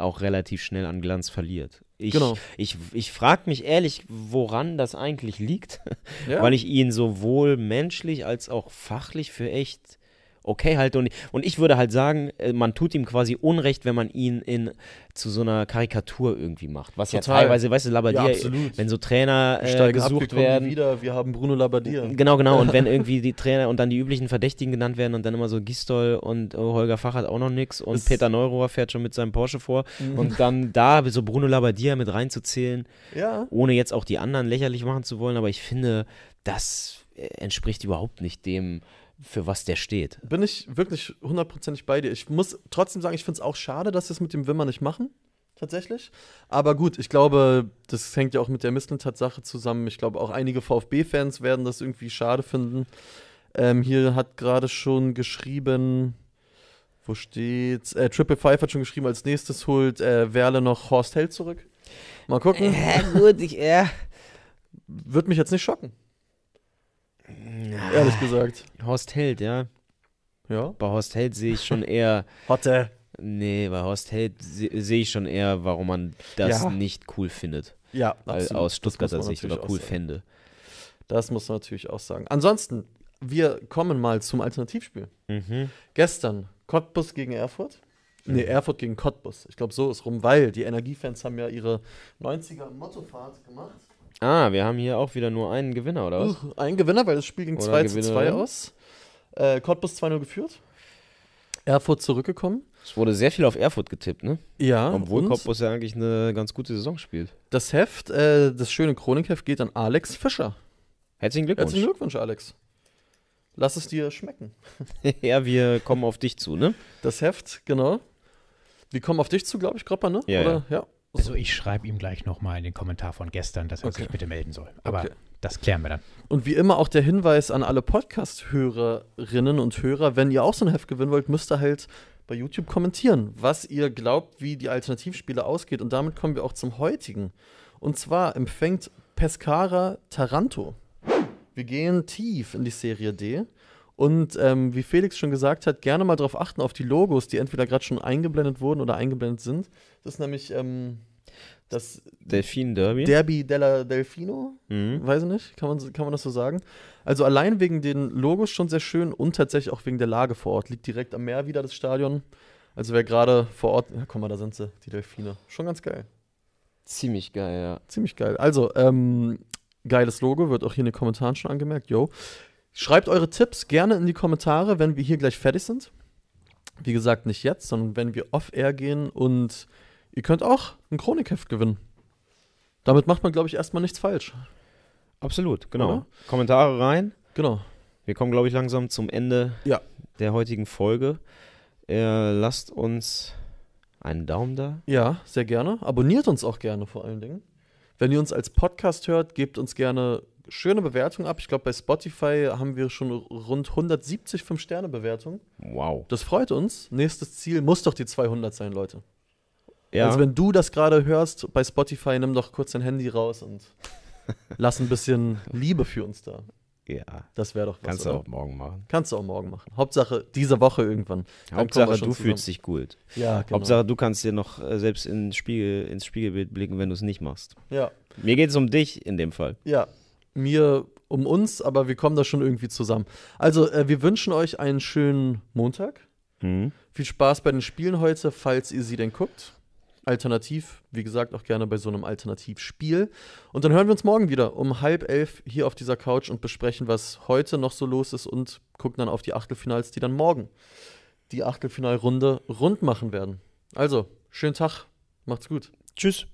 auch relativ schnell an Glanz verliert. Ich, Genau. ich, ich frage mich ehrlich, woran das eigentlich liegt, Ja. [LAUGHS] weil ich ihn sowohl menschlich als auch fachlich für echt okay halte. Und, und ich würde halt sagen, äh, man tut ihm quasi Unrecht, wenn man ihn in, zu so einer Karikatur irgendwie macht. Was ja Total. teilweise, weißt du, Labbadia, Ja, wenn so Trainer äh, steigen ab, wir gesucht werden. wieder, wir haben Bruno Labbadia. Genau, genau. Und wenn [LAUGHS] irgendwie die Trainer und dann die üblichen Verdächtigen genannt werden und dann immer so Gistol und oh, Holger Fach hat auch noch nichts und Das- Peter Neurohr fährt schon mit seinem Porsche vor Mhm. und dann da so Bruno Labbadia mit reinzuzählen, Ja. ohne jetzt auch die anderen lächerlich machen zu wollen, aber ich finde, das äh, entspricht überhaupt nicht dem, für was der steht. Bin ich wirklich hundertprozentig bei dir. Ich muss trotzdem sagen, ich finde es auch schade, dass sie es mit dem Wimmer nicht machen. Tatsächlich. Aber gut, ich glaube, das hängt ja auch mit der Mislintat-Sache zusammen. Ich glaube, auch einige VfB-Fans werden das irgendwie schade finden. Ähm, hier hat gerade schon geschrieben Wo steht's? Äh, Triple Five hat schon geschrieben, als nächstes holt äh, Werle noch Horst Held zurück. Mal gucken. Ja, gut, ich, ja. Wird mich jetzt nicht schocken, ehrlich gesagt. Horst Held, ja. Ja. Bei Horst Held sehe ich schon eher, [LAUGHS] Hotte. nee, bei Horst Held se- sehe ich schon eher, warum man das Ja. nicht cool findet. Ja, absolut. aus Stuttgarter Sicht oder cool fände. Das muss man natürlich auch sagen. Ansonsten, wir kommen mal zum Alternativspiel. Mhm. Gestern Cottbus gegen Erfurt. Nee, Erfurt gegen Cottbus. Ich glaube, so ist rum, weil die Energiefans haben ja ihre 90er Mottofahrt gemacht. Ah, wir haben hier auch wieder nur einen Gewinner, oder was? Uh, ein Gewinner, weil das Spiel ging Oder 2 zu 2 Gewinnerin. aus. Äh, Cottbus 2-0 geführt. Erfurt zurückgekommen. Es wurde sehr viel auf Erfurt getippt, ne? Ja, Obwohl Cottbus ja eigentlich eine ganz gute Saison spielt. das Heft, äh, das schöne Chronikheft geht an Alex Fischer. Herzlichen Glückwunsch. Herzlichen Glückwunsch, Alex. Lass es dir schmecken. [LAUGHS] ja, wir kommen auf dich zu, ne? Das Heft, genau. Wir kommen auf dich zu, glaube ich, Gropper, ne? Ja, Oder? ja. Also ich schreibe ihm gleich nochmal in den Kommentar von gestern, dass er Okay. sich bitte melden soll. Aber Okay. das klären wir dann. Und wie immer auch der Hinweis an alle Podcast-Hörerinnen und Hörer, wenn ihr auch so ein Heft gewinnen wollt, müsst ihr halt bei YouTube kommentieren, was ihr glaubt, wie die Alternativspiele ausgeht. Und damit kommen wir auch zum heutigen. Und zwar empfängt Pescara Taranto. Wir gehen tief in die Serie D. Und ähm, wie Felix schon gesagt hat, gerne mal darauf achten, auf die Logos, die entweder gerade schon eingeblendet wurden oder eingeblendet sind. Das ist nämlich ähm, das Delfin Derby. Derby della Delfino. mhm. Weiß ich nicht, kann man, kann man das so sagen? Also allein wegen den Logos schon sehr schön und tatsächlich auch wegen der Lage vor Ort. Liegt direkt am Meer wieder das Stadion. Also wer gerade vor Ort, ja, guck mal, da sind sie, die Delfine. Schon ganz geil. Ziemlich geil, ja. Ziemlich geil. Also, ähm, geiles Logo, wird auch hier in den Kommentaren schon angemerkt. Yo. Schreibt eure Tipps gerne in die Kommentare, wenn wir hier gleich fertig sind. Wie gesagt, nicht jetzt, sondern wenn wir off-air gehen und ihr könnt auch ein Chronikheft gewinnen. Damit macht man, glaube ich, erstmal nichts falsch. Absolut, genau. Oder? Kommentare rein. Genau. Wir kommen, glaube ich, langsam zum Ende Ja. der heutigen Folge. Äh, lasst uns einen Daumen da. Ja, sehr gerne. Abonniert uns auch gerne vor allen Dingen. Wenn ihr uns als Podcast hört, gebt uns gerne schöne Bewertungen ab. Ich glaube, bei Spotify haben wir schon rund 170 5-Sterne-Bewertungen. Wow. Das freut uns. Nächstes Ziel muss doch die 200 sein, Leute. Ja, Also wenn du das gerade hörst bei Spotify, nimm doch kurz dein Handy raus und [LAUGHS] lass ein bisschen Liebe für uns da. ja. Das wäre doch was, kannst du auch morgen machen. Kannst du auch morgen machen. Hauptsache diese Woche irgendwann. Dann Hauptsache, du zusammen. fühlst dich gut. Ja, genau. Hauptsache, du kannst dir noch äh, selbst ins, Spiegel, ins Spiegelbild blicken, wenn du es nicht machst. Ja, Mir geht es um dich in dem Fall. ja. Mir um uns, aber wir kommen da schon irgendwie zusammen. Also, äh, wir wünschen euch einen schönen Montag. Mhm. Viel Spaß bei den Spielen heute, falls ihr sie denn guckt. Alternativ, wie gesagt, auch gerne bei so einem Alternativspiel. Und dann hören wir uns morgen wieder um halb elf hier auf dieser Couch und besprechen, was heute noch so los ist und gucken dann auf die Achtelfinals, die dann morgen die Achtelfinalrunde rund machen werden. Also, schönen Tag, macht's gut. Tschüss.